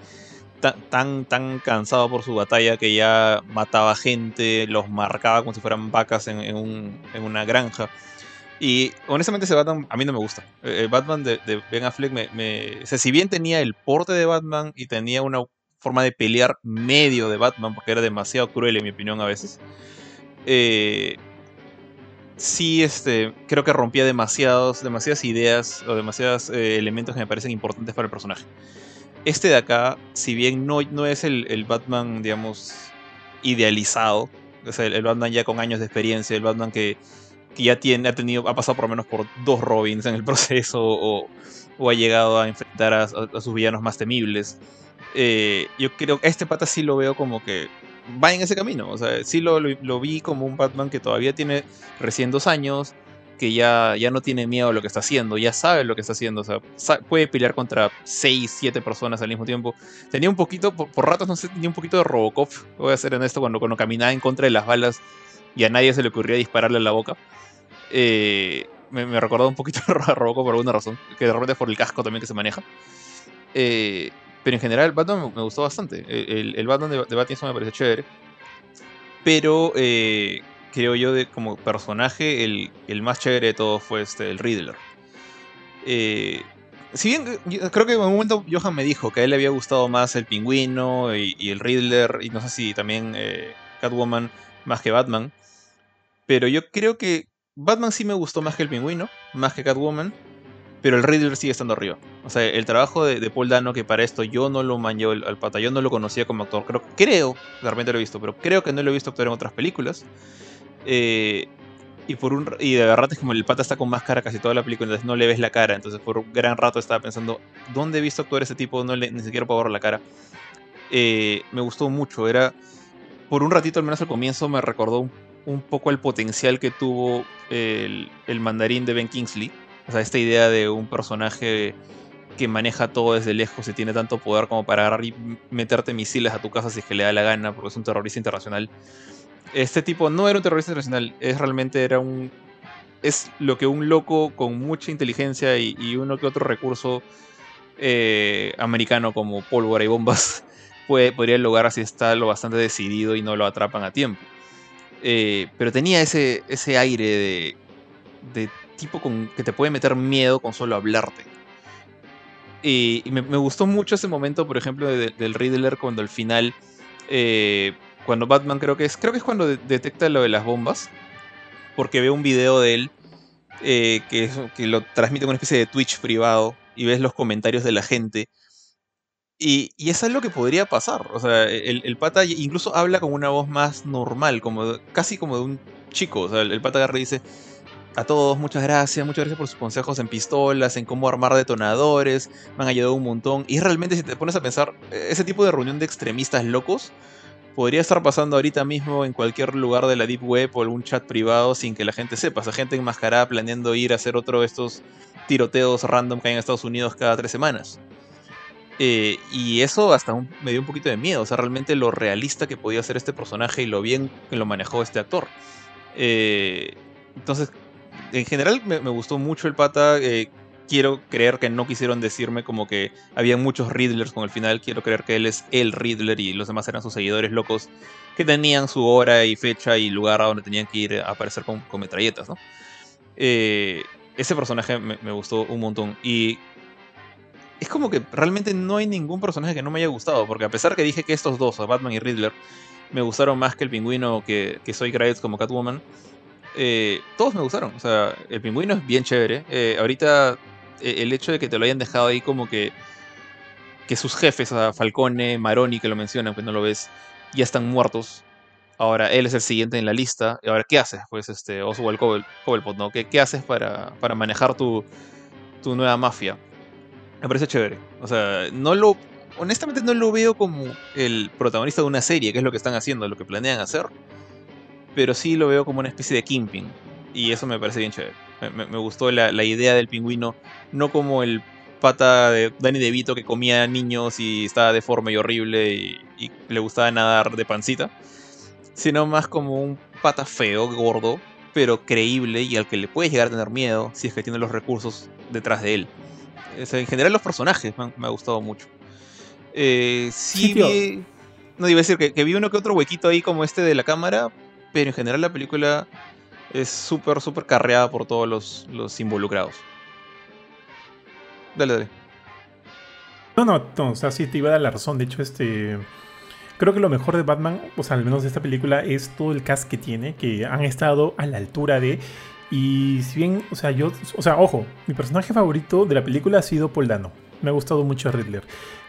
tan, tan, cansado por su batalla que ya mataba gente, los marcaba como si fueran vacas en, un, en una granja. Y honestamente ese Batman a mí no me gusta. Eh, el Batman de, Ben Affleck me, si bien tenía el porte de Batman y tenía una forma de pelear medio de Batman, porque era demasiado cruel en mi opinión a veces, eh, sí este, creo que rompía demasiados, demasiadas ideas o demasiados eh, elementos que me parecen importantes para el personaje. Este de acá, si bien no, no es el, Batman, digamos, idealizado, o sea, el Batman ya con años de experiencia, el Batman que que ya tiene, ha tenido, ha pasado por lo menos por dos Robins en el proceso o, ha llegado a enfrentar a, sus villanos más temibles. Eh, yo creo que este pata sí lo veo como que va en ese camino. O sea, sí lo, lo, vi como un Batman que todavía tiene recién dos años, que ya, ya no tiene miedo a lo que está haciendo, ya sabe lo que está haciendo. O sea, puede pelear contra seis, siete personas al mismo tiempo. Tenía un poquito, por, ratos no sé, tenía un poquito de Robocop, voy a ser honesto, cuando, cuando caminaba en contra de las balas y a nadie se le ocurría dispararle a la boca. Eh, me, me un poquito a Robocop por alguna razón, que de repente es por el casco también que se maneja. Eh, pero en general, Batman me, gustó bastante. El, el Batman de, de Batman me parece chévere. Pero eh, creo yo, de, como personaje, el, el, más chévere de todos fue este, el Riddler. si bien creo que en un momento Johan me dijo que a él le había gustado más el pingüino y el Riddler, y no sé si también Catwoman más que Batman. Pero yo creo que Batman sí me gustó más que el pingüino, más que Catwoman, pero el Riddler sigue estando arriba. O sea, el trabajo de, Paul Dano, que para esto yo no lo manché al, pata, yo no lo conocía como actor, creo, creo, de repente lo he visto, pero creo que no lo he visto actuar en otras películas. Eh, y por un y de verdad es como el pata está con máscara casi toda la película, entonces no le ves la cara. Entonces por un gran rato estaba pensando, ¿dónde he visto actuar ese tipo? No le, ni siquiera puedo ver la cara. Eh, me gustó mucho. Era. Por un ratito, al menos al comienzo, me recordó un, un poco el potencial que tuvo el, el mandarín de Ben Kingsley. O sea, esta idea de un personaje que maneja todo desde lejos y tiene tanto poder como para agarrar y meterte misiles a tu casa si es que le da la gana, porque es un terrorista internacional. Este tipo no era un terrorista internacional, es realmente era un. Es lo que un loco con mucha inteligencia y, y uno que otro recurso eh, americano como pólvora y bombas puede, podría lograr si está lo bastante decidido y no lo atrapan a tiempo. Eh, pero tenía ese, ese aire de, de tipo con, que te puede meter miedo con solo hablarte. Y, me, gustó mucho ese momento, por ejemplo, de, del Riddler cuando al final, eh, cuando Batman creo que es, creo que es cuando de, detecta lo de las bombas, porque ve un video de él eh, que, que, lo transmite con una especie de Twitch privado y ves los comentarios de la gente. Y, y es algo que podría pasar. O sea, el, el, pata incluso habla con una voz más normal, como casi como de un chico. O sea, el, el pata agarra y dice, a todos, muchas gracias, muchas gracias por sus consejos en pistolas, en cómo armar detonadores, me han ayudado un montón. Y realmente si te pones a pensar, ese tipo de reunión de extremistas locos podría estar pasando ahorita mismo en cualquier lugar de la Deep Web o algún chat privado sin que la gente sepa. O sea, gente enmascarada planeando ir a hacer otro de estos tiroteos random que hay en Estados Unidos cada tres semanas. Eh, y eso hasta me dio un poquito de miedo. O sea, realmente lo realista que podía ser este personaje y lo bien que lo manejó este actor. Eh, entonces, en general me, gustó mucho el pata. Eh, quiero creer que no quisieron decirme como que había muchos Riddlers con el final. Quiero creer que él es el Riddler y los demás eran sus seguidores locos que tenían su hora y fecha y lugar a donde tenían que ir a aparecer con, metralletas, ¿no? Ese personaje me, me, gustó un montón. Y es como que realmente no hay ningún personaje que no me haya gustado. Porque a pesar que dije que estos dos, Batman y Riddler, me gustaron más que el pingüino que, que soy Kravitz como Catwoman eh, todos me gustaron. O sea, el pingüino es bien chévere. Eh, ahorita eh, el hecho de que te lo hayan dejado ahí como que que sus jefes, Falcone, Maroni, que lo mencionan, pues no lo ves, ya están muertos. Ahora él es el siguiente en la lista. Y ahora, ¿qué haces? Pues este, Oswald Cobblepot, ¿no? ¿Qué, qué haces para, para manejar tu, tu nueva mafia? Me parece chévere. O sea, no lo. Honestamente, no lo veo como el protagonista de una serie, que es lo que están haciendo, lo que planean hacer pero sí lo veo como una especie de Kingpin. Y eso me parece bien chévere. Me, gustó la, la, idea del pingüino, no como el pata de Danny DeVito que comía niños y estaba deforme y horrible y, y le gustaba nadar de pancita, sino más como un pata feo, gordo, pero creíble y al que le puedes llegar a tener miedo si es que tiene los recursos detrás de él. O sea, en general los personajes me, me ha gustado mucho. Eh, sí, sí vi, no iba a decir que, que vi uno que otro huequito ahí como este de la cámara, pero en general la película es súper, súper carreada por todos los, los, involucrados. Dale, dale. No, no, no, o sea, sí te iba a dar la razón. De hecho, este. Creo que lo mejor de Batman, o sea, al menos de esta película, es todo el cast que tiene, que han estado a la altura de. Y si bien, o sea, yo. O sea, ojo, mi personaje favorito de la película ha sido Paul Dano. Me ha gustado mucho Riddler.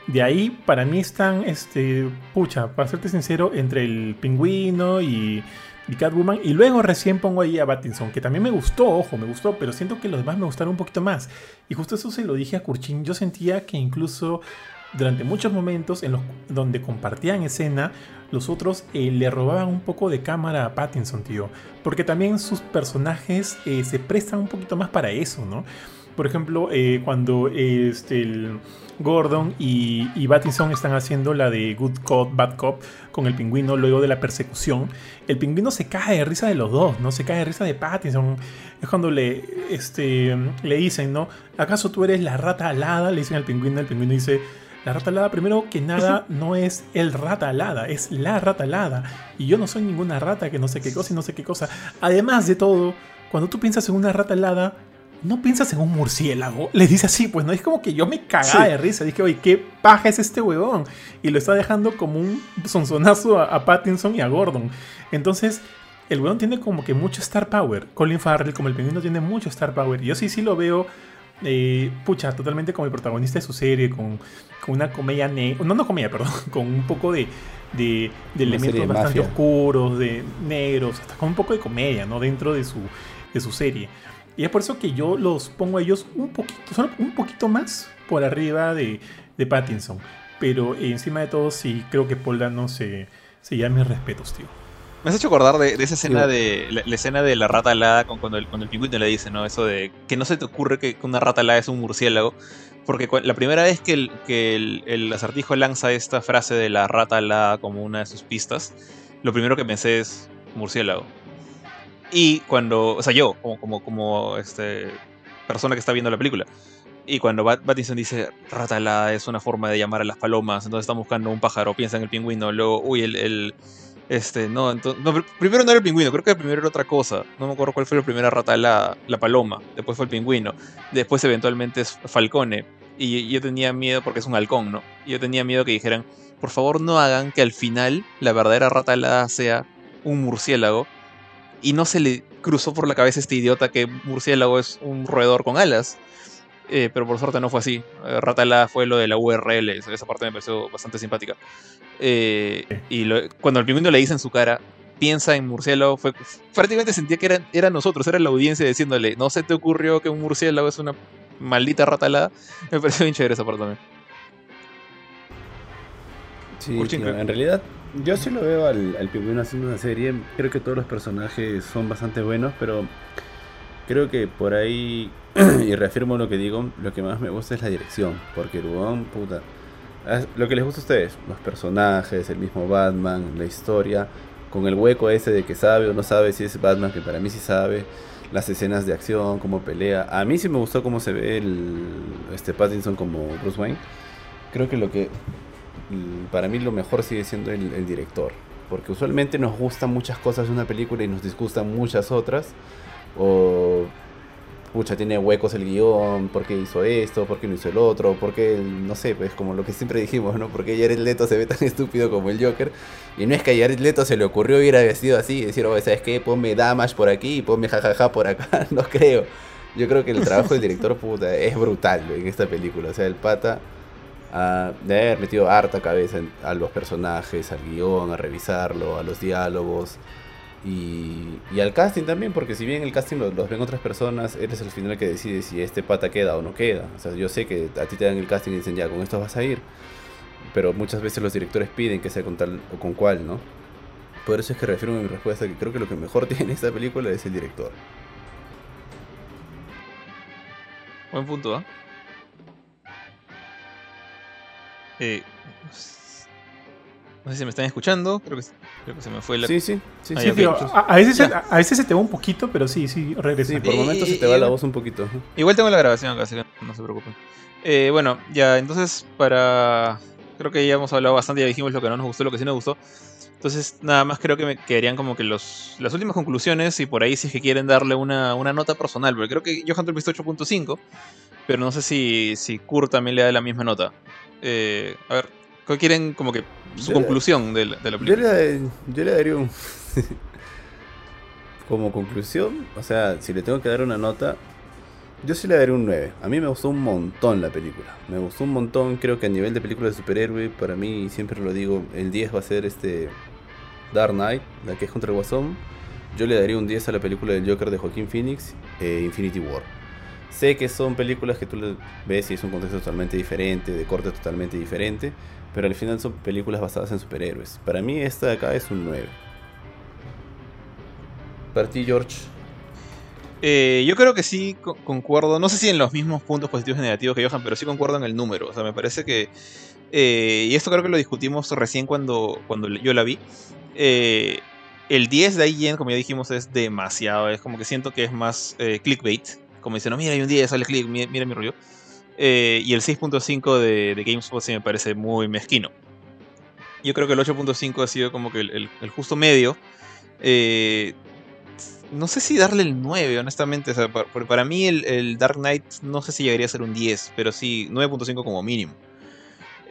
De ahí, para mí están, este. Pucha, para serte sincero, entre el pingüino y y Catwoman. Y luego recién pongo ahí a Battinson, que también me gustó, ojo, me gustó, pero siento que los demás me gustaron un poquito más. Y justo eso se lo dije a Kurchin. Yo sentía que incluso durante muchos momentos en los donde compartían escena, los otros eh, le robaban un poco de cámara a Pattinson, tío. Porque también sus personajes eh, se prestan un poquito más para eso, ¿no? Por ejemplo, eh, cuando este, Gordon y, y Pattinson están haciendo la de Good Cop, Bad Cop con el pingüino luego de la persecución, el pingüino se cae de risa de los dos, ¿no? Se cae de risa de Pattinson. Es cuando le, este, le dicen, ¿no? ¿Acaso tú eres la rata alada? Le dicen al pingüino, el pingüino dice, la rata alada, primero que nada, no es el rata alada, es la rata alada. Y yo no soy ninguna rata que no sé qué cosa y no sé qué cosa. Además de todo, cuando tú piensas en una rata alada, no piensas en un murciélago. Le dice así, pues no es como que yo me cagaba sí. de risa. Dije, oye, qué paja es este huevón. Y lo está dejando como un sonsonazo a, a, Pattinson y a Gordon. Entonces, el huevón tiene como que mucho star power. Colin Farrell, como el pingüino, tiene mucho star power. Yo sí, sí lo veo eh, pucha, totalmente como el protagonista de su serie, con, con una comedia negra, no, no comedia, perdón, con un poco de, de, de elementos bastante oscuros, de negros, hasta con un poco de comedia, ¿no? Dentro de su, de su serie. Y es por eso que yo los pongo a ellos un poquito, solo un poquito más por arriba de, de Pattinson. Pero encima de todo, sí, creo que Paul Dano se, se llama respetos, tío. Me has hecho acordar de, esa escena de la, escena de la rata alada con, cuando, el, cuando el pingüino le dice, ¿no? Eso de que no se te ocurre que una rata alada es un murciélago. Porque la primera vez que el, que el, acertijo lanza esta frase de la rata alada como una de sus pistas, lo primero que pensé es murciélago. Y cuando, o sea, yo, como, como, como este, persona que está viendo la película, y cuando Battinson dice rata alada es una forma de llamar a las palomas, entonces están buscando un pájaro, piensa en el pingüino, luego, uy, el este, no, entonces, primero no era el pingüino, creo que primero era otra cosa. No me acuerdo cuál fue la primera rata, la, la paloma. Después fue el pingüino. Después eventualmente es Falcone. Y yo tenía miedo porque es un halcón, ¿no? Y yo tenía miedo que dijeran, por favor no hagan que al final la verdadera rata alada sea un murciélago. Y no se le cruzó por la cabeza este idiota que murciélago es un roedor con alas. Eh, pero por suerte no fue así. Eh, Ratala fue lo de la URL, esa parte me pareció bastante simpática. Eh, y cuando el pingüino le dice en su cara, piensa en murciélago, fue, prácticamente sentía que era, era nosotros, era la audiencia diciéndole, no se te ocurrió que un murciélago es una maldita ratalada. Me pareció bien chévere esa parte también. Sí, en realidad yo sí lo veo al, al pingüino haciendo una serie. Creo que todos los personajes son bastante buenos, pero creo que por ahí y reafirmo lo que digo, lo que más me gusta es la dirección, porque el puta, lo que les gusta a ustedes, los personajes, el mismo Batman, la historia, con el hueco ese de que sabe o no sabe si es Batman, que para mí sí sabe, las escenas de acción, cómo pelea. A mí sí me gustó cómo se ve el, este Pattinson como Bruce Wayne. Creo que lo que para mí lo mejor sigue siendo el, el director, porque usualmente nos gustan muchas cosas de una película y nos disgustan muchas otras. O pucha, tiene huecos el guion, por qué hizo esto, por qué no hizo el otro, por qué, no sé, pues como lo que siempre dijimos, ¿no? Porque Jared Leto se ve tan estúpido como el Joker. Y no es que a Jared Leto se le ocurrió ir a vestido así y decir, oh, ¿sabes qué? Ponme damage por aquí y ponme jajaja por acá. no creo. Yo creo que el trabajo del director, puta, es brutal en esta película. O sea, el pata uh, de haber metido harta cabeza a los personajes, al guion, a revisarlo, a los diálogos. Y, al casting también, porque si bien el casting los, ven otras personas, eres el final que decide si este pata queda o no queda. O sea, yo sé que a ti te dan el casting y dicen, ya, con esto vas a ir. Pero muchas veces los directores piden que sea con tal o con cual, ¿no? Por eso es que refiero a mi respuesta que creo que lo que mejor tiene esta película es el director. Buen punto, ¿eh? eh no sé si me están escuchando, creo que, creo que se me fue la... Sí, sí, sí, sí a, veces se, a, veces se, te va un poquito, pero sí, sí, regresa. Sí, por momentos se te va la voz un poquito. Igual tengo la grabación acá, así que no se preocupen. Eh, bueno, ya, entonces para... Creo que ya hemos hablado bastante, ya dijimos lo que no nos gustó, lo que sí nos gustó. Entonces, nada más creo que me quedarían como que los, las últimas conclusiones y por ahí si es que quieren darle una, una nota personal, porque creo que Johan visto 8.5, pero no sé si, si Kurt también le da la misma nota. Eh, a ver, ¿qué quieren como que su conclusión de la, de la película. Yo le, daría un. Como conclusión, o sea, si le tengo que dar una nota, yo sí le daría un 9. A mí me gustó un montón la película. Me gustó un montón. Creo que a nivel de película de superhéroe, para mí, siempre lo digo, el 10 va a ser este Dark Knight, la que es contra el Guasón. Yo le daría un 10 a la película del Joker de Joaquín Phoenix, e Infinity War. Sé que son películas que tú ves y es un contexto totalmente diferente, de corte totalmente diferente pero al final son películas basadas en superhéroes. Para mí esta de acá es un 9. Para ti, George. Eh, yo creo que sí concuerdo, no sé si en los mismos puntos positivos y negativos que Johan, pero sí concuerdo en el número. O sea, me parece que... Eh, y esto creo que lo discutimos recién cuando, cuando yo la vi. Eh, el 10 de ahí como ya dijimos, es demasiado. Es como que siento que es más clickbait. Como dicen, no, mira, hay un 10, sale click, mira mi rollo. Eh, y el 6.5 de, de, GameSpot sí me parece muy mezquino. Yo creo que el 8.5 ha sido como que el, justo medio. Eh, no sé si darle el 9, honestamente. para, mí el, Dark Knight no sé si llegaría a ser un 10, pero sí 9.5 como mínimo.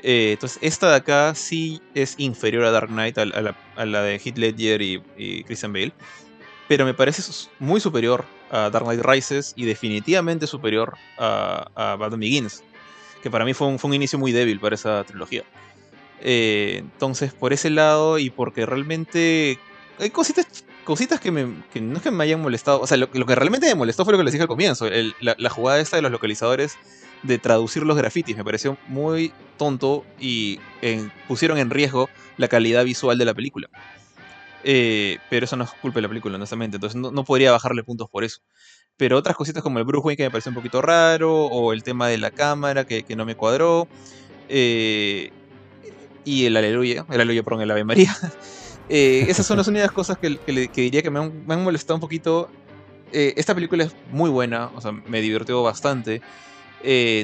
Eh, entonces, esta de acá sí es inferior a Dark Knight, a, la, de Heath Ledger y, Christian Bale. Pero me parece muy superior a Dark Knight Rises y definitivamente superior a, a Batman Begins, que para mí fue un, inicio muy débil para esa trilogía. Eh, entonces, por ese lado y porque realmente hay cositas, cositas que, me, no es que me hayan molestado. O sea, lo, que realmente me molestó fue lo que les dije al comienzo. la, jugada esta de los localizadores de traducir los grafitis me pareció muy tonto y pusieron en riesgo la calidad visual de la película. Eh, pero eso no es culpa de la película, honestamente. Entonces no, podría bajarle puntos por eso. Pero otras cositas como el Bruce Wayne que me pareció un poquito raro, o el tema de la cámara que, no me cuadró, eh, y el Aleluya, el Aleluya, perdón, el Ave María. Eh, esas son las únicas cosas que, diría que me han, molestado un poquito. esta película es muy buena, o sea, me divirtió bastante.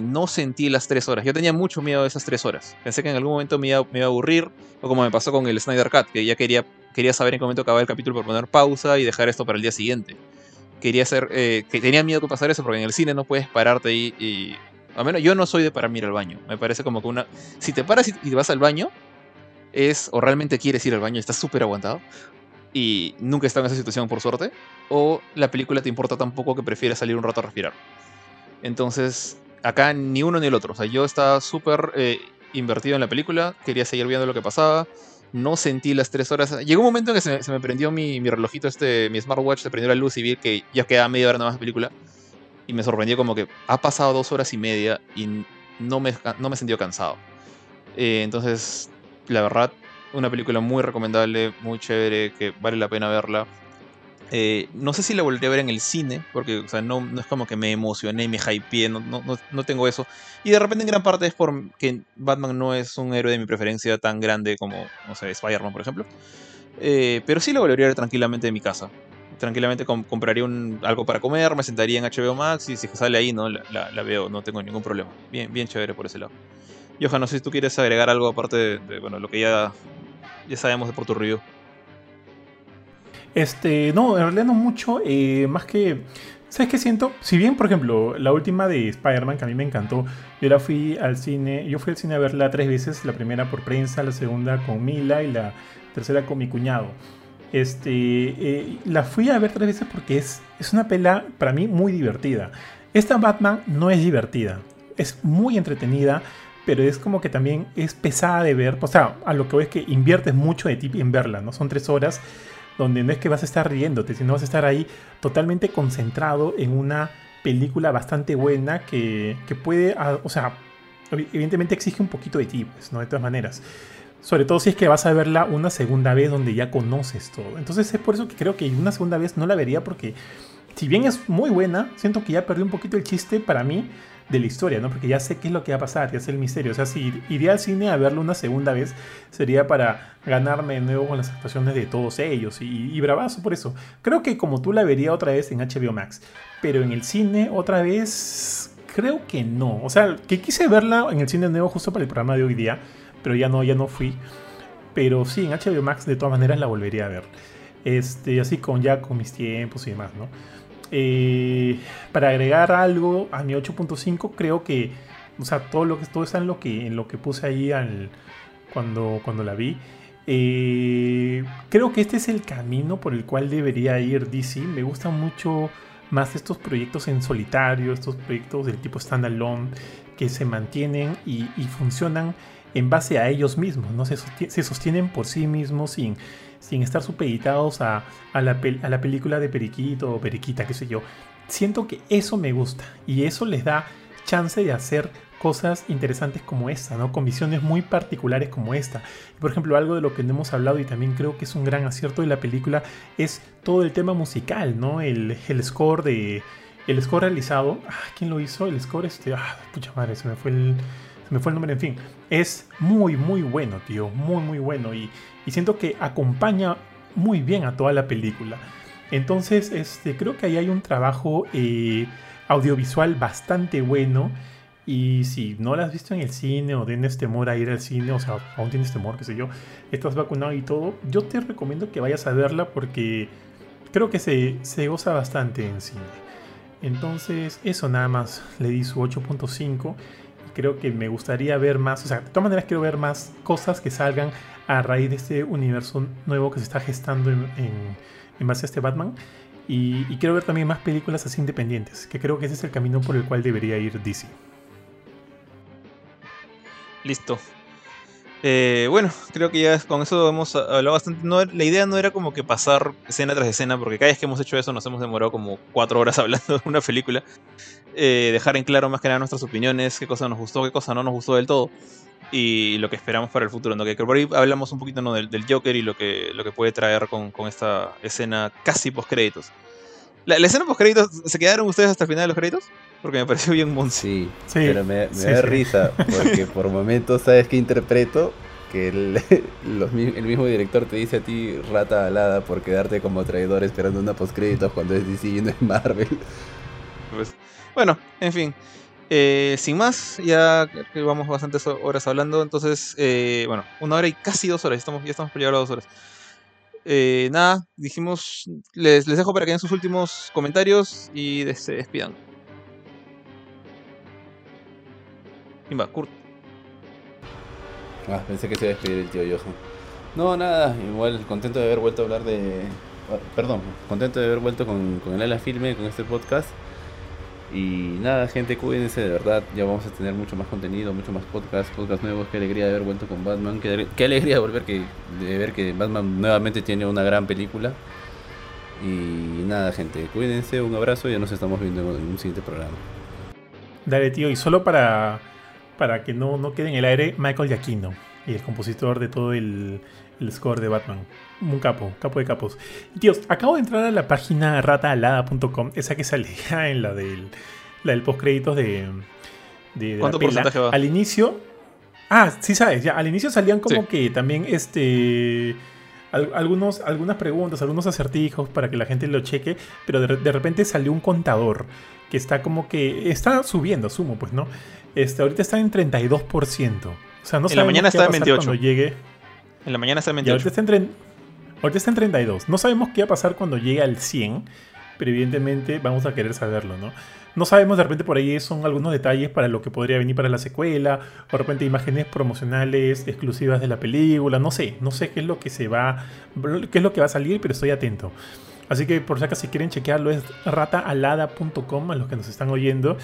no sentí las tres horas. Yo tenía mucho miedo de esas tres horas. Pensé que en algún momento me iba, me iba, a aburrir, o como me pasó con el Snyder Cut, que ya quería quería saber en qué momento acababa el capítulo para poner pausa y dejar esto para el día siguiente. Quería hacer, eh, que tenía miedo que pasara eso porque en el cine no puedes pararte ahí y, al menos yo no soy de pararme ir al baño. Me parece como que una, si te paras y, vas al baño, es o realmente quieres ir al baño y estás súper aguantado y nunca estado en esa situación por suerte, o la película te importa tan poco que prefieres salir un rato a respirar. Entonces, acá ni uno ni el otro. O sea, yo estaba súper eh, invertido en la película, quería seguir viendo lo que pasaba no sentí las tres horas. Llegó un momento en que se, me prendió mi, relojito, este, mi smartwatch, se prendió la luz y vi que ya quedaba media hora nada más de película. Y me sorprendió como que ha pasado dos horas y media y no me, no me sentido cansado. Eh, entonces, la verdad, una película muy recomendable, muy chévere, que vale la pena verla. Eh, no sé si la volveré a ver en el cine, porque no, es como que me emocioné, me hypeé, no, no, no, tengo eso. Y de repente en gran parte es porque Batman no es un héroe de mi preferencia tan grande como, no sé, Spider-Man, por ejemplo. Eh, pero sí la volvería a ver tranquilamente en mi casa. Tranquilamente compraría algo para comer, me sentaría en HBO Max y si sale ahí, no la, veo, no tengo ningún problema. Bien, bien chévere por ese lado. Johan, no sé si tú quieres agregar algo aparte de, bueno, lo que ya, ya sabemos de por tu review. Este, no, en realidad no mucho. Eh, más que. ¿Sabes qué siento? Si bien, por ejemplo, la última de Spider-Man, que a mí me encantó, yo la fui al cine. Yo fui al cine a verla tres veces: la primera por prensa, la segunda con Mila y la tercera con mi cuñado. Este, eh, la fui a ver tres veces porque es, es una pela para mí muy divertida. Esta Batman no es divertida, es muy entretenida, pero es como que también es pesada de ver. O sea, a lo que voy es que inviertes mucho de ti en verla, ¿no? Son tres horas donde no es que vas a estar riéndote, sino vas a estar ahí totalmente concentrado en una película bastante buena que, puede, ah, o sea, evidentemente exige un poquito de ti, pues, ¿no? De todas maneras. Sobre todo si es que vas a verla una segunda vez donde ya conoces todo. Entonces es por eso que creo que una segunda vez no la vería porque si bien es muy buena, siento que ya perdí un poquito el chiste para mí de la historia, ¿no? Porque ya sé qué es lo que va a pasar, ya sé el misterio. O sea, si iría al cine a verlo una segunda vez, sería para ganarme de nuevo con las actuaciones de todos ellos. Y, bravazo por eso. Creo que como tú la vería otra vez en HBO Max. Pero en el cine otra vez, creo que no. O sea, que quise verla en el cine nuevo justo para el programa de hoy día. Pero ya no, ya no fui. Pero sí, en HBO Max de todas maneras la volvería a ver. Este, así con ya con mis tiempos y demás, ¿no? Eh, para agregar algo a mi 8.5, creo que, o sea, todo lo que todo está en lo que en lo que puse ahí cuando, cuando la vi. Eh, creo que este es el camino por el cual debería ir DC. Me gustan mucho más estos proyectos en solitario, estos proyectos del tipo standalone que se mantienen y, funcionan en base a ellos mismos, ¿no? Se, se sostienen por sí mismos sin, sin estar supeditados a, la, a la película de Periquito o Periquita, qué sé yo. Siento que eso me gusta y eso les da chance de hacer cosas interesantes como esta, ¿no? Con visiones muy particulares como esta. Por ejemplo, algo de lo que no hemos hablado y también creo que es un gran acierto de la película es todo el tema musical, ¿no? El, el score de... El score realizado... Ah, ¿Quién lo hizo? El score este... Ah, pucha madre, se me fue el... Se me fue el nombre, en fin. Es muy, muy bueno, tío. Muy, muy bueno. Y, y siento que acompaña muy bien a toda la película. Entonces, este, creo que ahí hay un trabajo eh, audiovisual bastante bueno. Y si no la has visto en el cine o tienes temor a ir al cine, o sea, aún tienes temor, qué sé yo, estás vacunado y todo, yo te recomiendo que vayas a verla porque creo que se, se goza bastante en cine. Entonces, eso nada más, le di su 8.5 creo que me gustaría ver más, o sea, de todas maneras quiero ver más cosas que salgan a raíz de este universo nuevo que se está gestando en, base a este Batman. Y, y quiero ver también más películas así independientes, que creo que ese es el camino por el cual debería ir DC. Listo. Eh, bueno, creo que ya con eso hemos hablado bastante. No, la idea no era como que pasar escena tras escena, porque cada vez que hemos hecho eso nos hemos demorado como cuatro horas hablando de una película. Eh, dejar en claro más que nada nuestras opiniones, qué cosa nos gustó, qué cosa no nos gustó del todo. Y lo que esperamos para el futuro. ¿no? Que por ahí hablamos un poquito ¿no? del, Joker y lo que, lo que puede traer con, con esta escena casi post créditos. La, la escena post créditos, ¿se quedaron ustedes hasta el final de los créditos? Porque me pareció bien monstruo. Sí, sí, pero me, me sí, da sí. risa, porque por momentos, ¿sabes qué interpreto? Que el, los, el, mismo director te dice a ti rata alada por quedarte como traidor esperando una postcréditos cuando es DC y no es Marvel. Pues, bueno, en fin. Eh, sin más, ya que vamos bastantes horas hablando, entonces, eh, bueno, una hora y casi dos horas, estamos, ya estamos por llegar a dos horas. Eh, nada, dijimos, les, les dejo para que den sus últimos comentarios y se despidan. ¿Quién va? Kurt. Ah, pensé que se iba a despedir el tío Johan. No, nada, igual contento de haber vuelto a hablar de. Perdón, contento de haber vuelto con, con el ala filme, con este podcast. Y nada, gente, cuídense de verdad. Ya vamos a tener mucho más contenido, mucho más podcast, podcast nuevos. Qué alegría de haber vuelto con Batman. Qué, qué alegría de volver que, de ver que Batman nuevamente tiene una gran película. Y nada, gente, cuídense, un abrazo y ya nos estamos viendo en un siguiente programa. Dale, tío, y solo para para que no, no quede en el aire, Michael Giacchino, y el compositor de todo el, el, score de Batman. Un capo, capo de capos. Tíos, acabo de entrar a la página rataalada.com, esa que salía en la del, la del postcréditos de, de, de ¿Cuánto porcentaje va? Al inicio. Ah, sí sabes, ya. Al inicio salían como sí. que también este. Algunos, algunas preguntas, algunos acertijos para que la gente lo cheque, pero de, de repente salió un contador que está como que está subiendo, sumo, pues, ¿no? Este, ahorita está en 32%. O sea, no en la mañana está en 28. Cuando llegue. En la mañana está en 28. ahorita, está en, ahorita está en 32. No sabemos qué va a pasar cuando llegue al 100, pero evidentemente vamos a querer saberlo, ¿no? No sabemos, de repente por ahí son algunos detalles para lo que podría venir para la secuela, o de repente imágenes promocionales exclusivas de la película, no sé, no sé qué es lo que se va, qué es lo que va a salir, pero estoy atento. Así que por si acaso si quieren chequearlo es rataalada.com a los que nos están oyendo.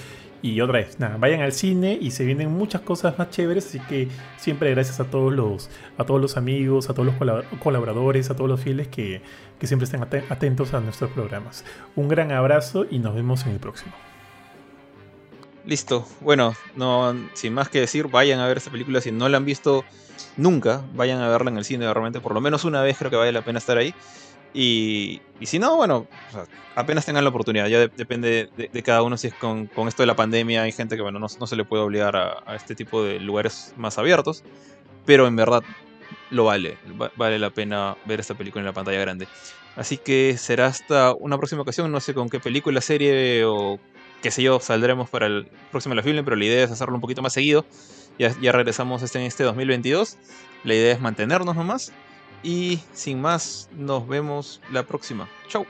Y otra vez, nada, vayan al cine y se vienen muchas cosas más chéveres, así que siempre gracias a todos los, a todos los amigos, a todos los colaboradores, a todos los fieles que, que siempre estén atentos a nuestros programas. Un gran abrazo y nos vemos en el próximo. Listo, bueno, no, sin más que decir, vayan a ver esta película si no la han visto nunca, vayan a verla en el cine realmente, por lo menos una vez creo que vale la pena estar ahí. Y, si no, bueno, apenas tengan la oportunidad. Ya de, depende de, cada uno si es con, con, esto de la pandemia. Hay gente que, bueno, no, no se le puede obligar a, a, este tipo de lugares más abiertos. Pero en verdad lo vale. Vale la pena ver esta película en la pantalla grande. Así que será hasta una próxima ocasión. No sé con qué película, serie o qué sé yo saldremos para el próximo La Film. Pero la idea es hacerlo un poquito más seguido. Ya, ya regresamos este, en este 2022. La idea es mantenernos nomás. Y sin más, nos vemos la próxima. Chau.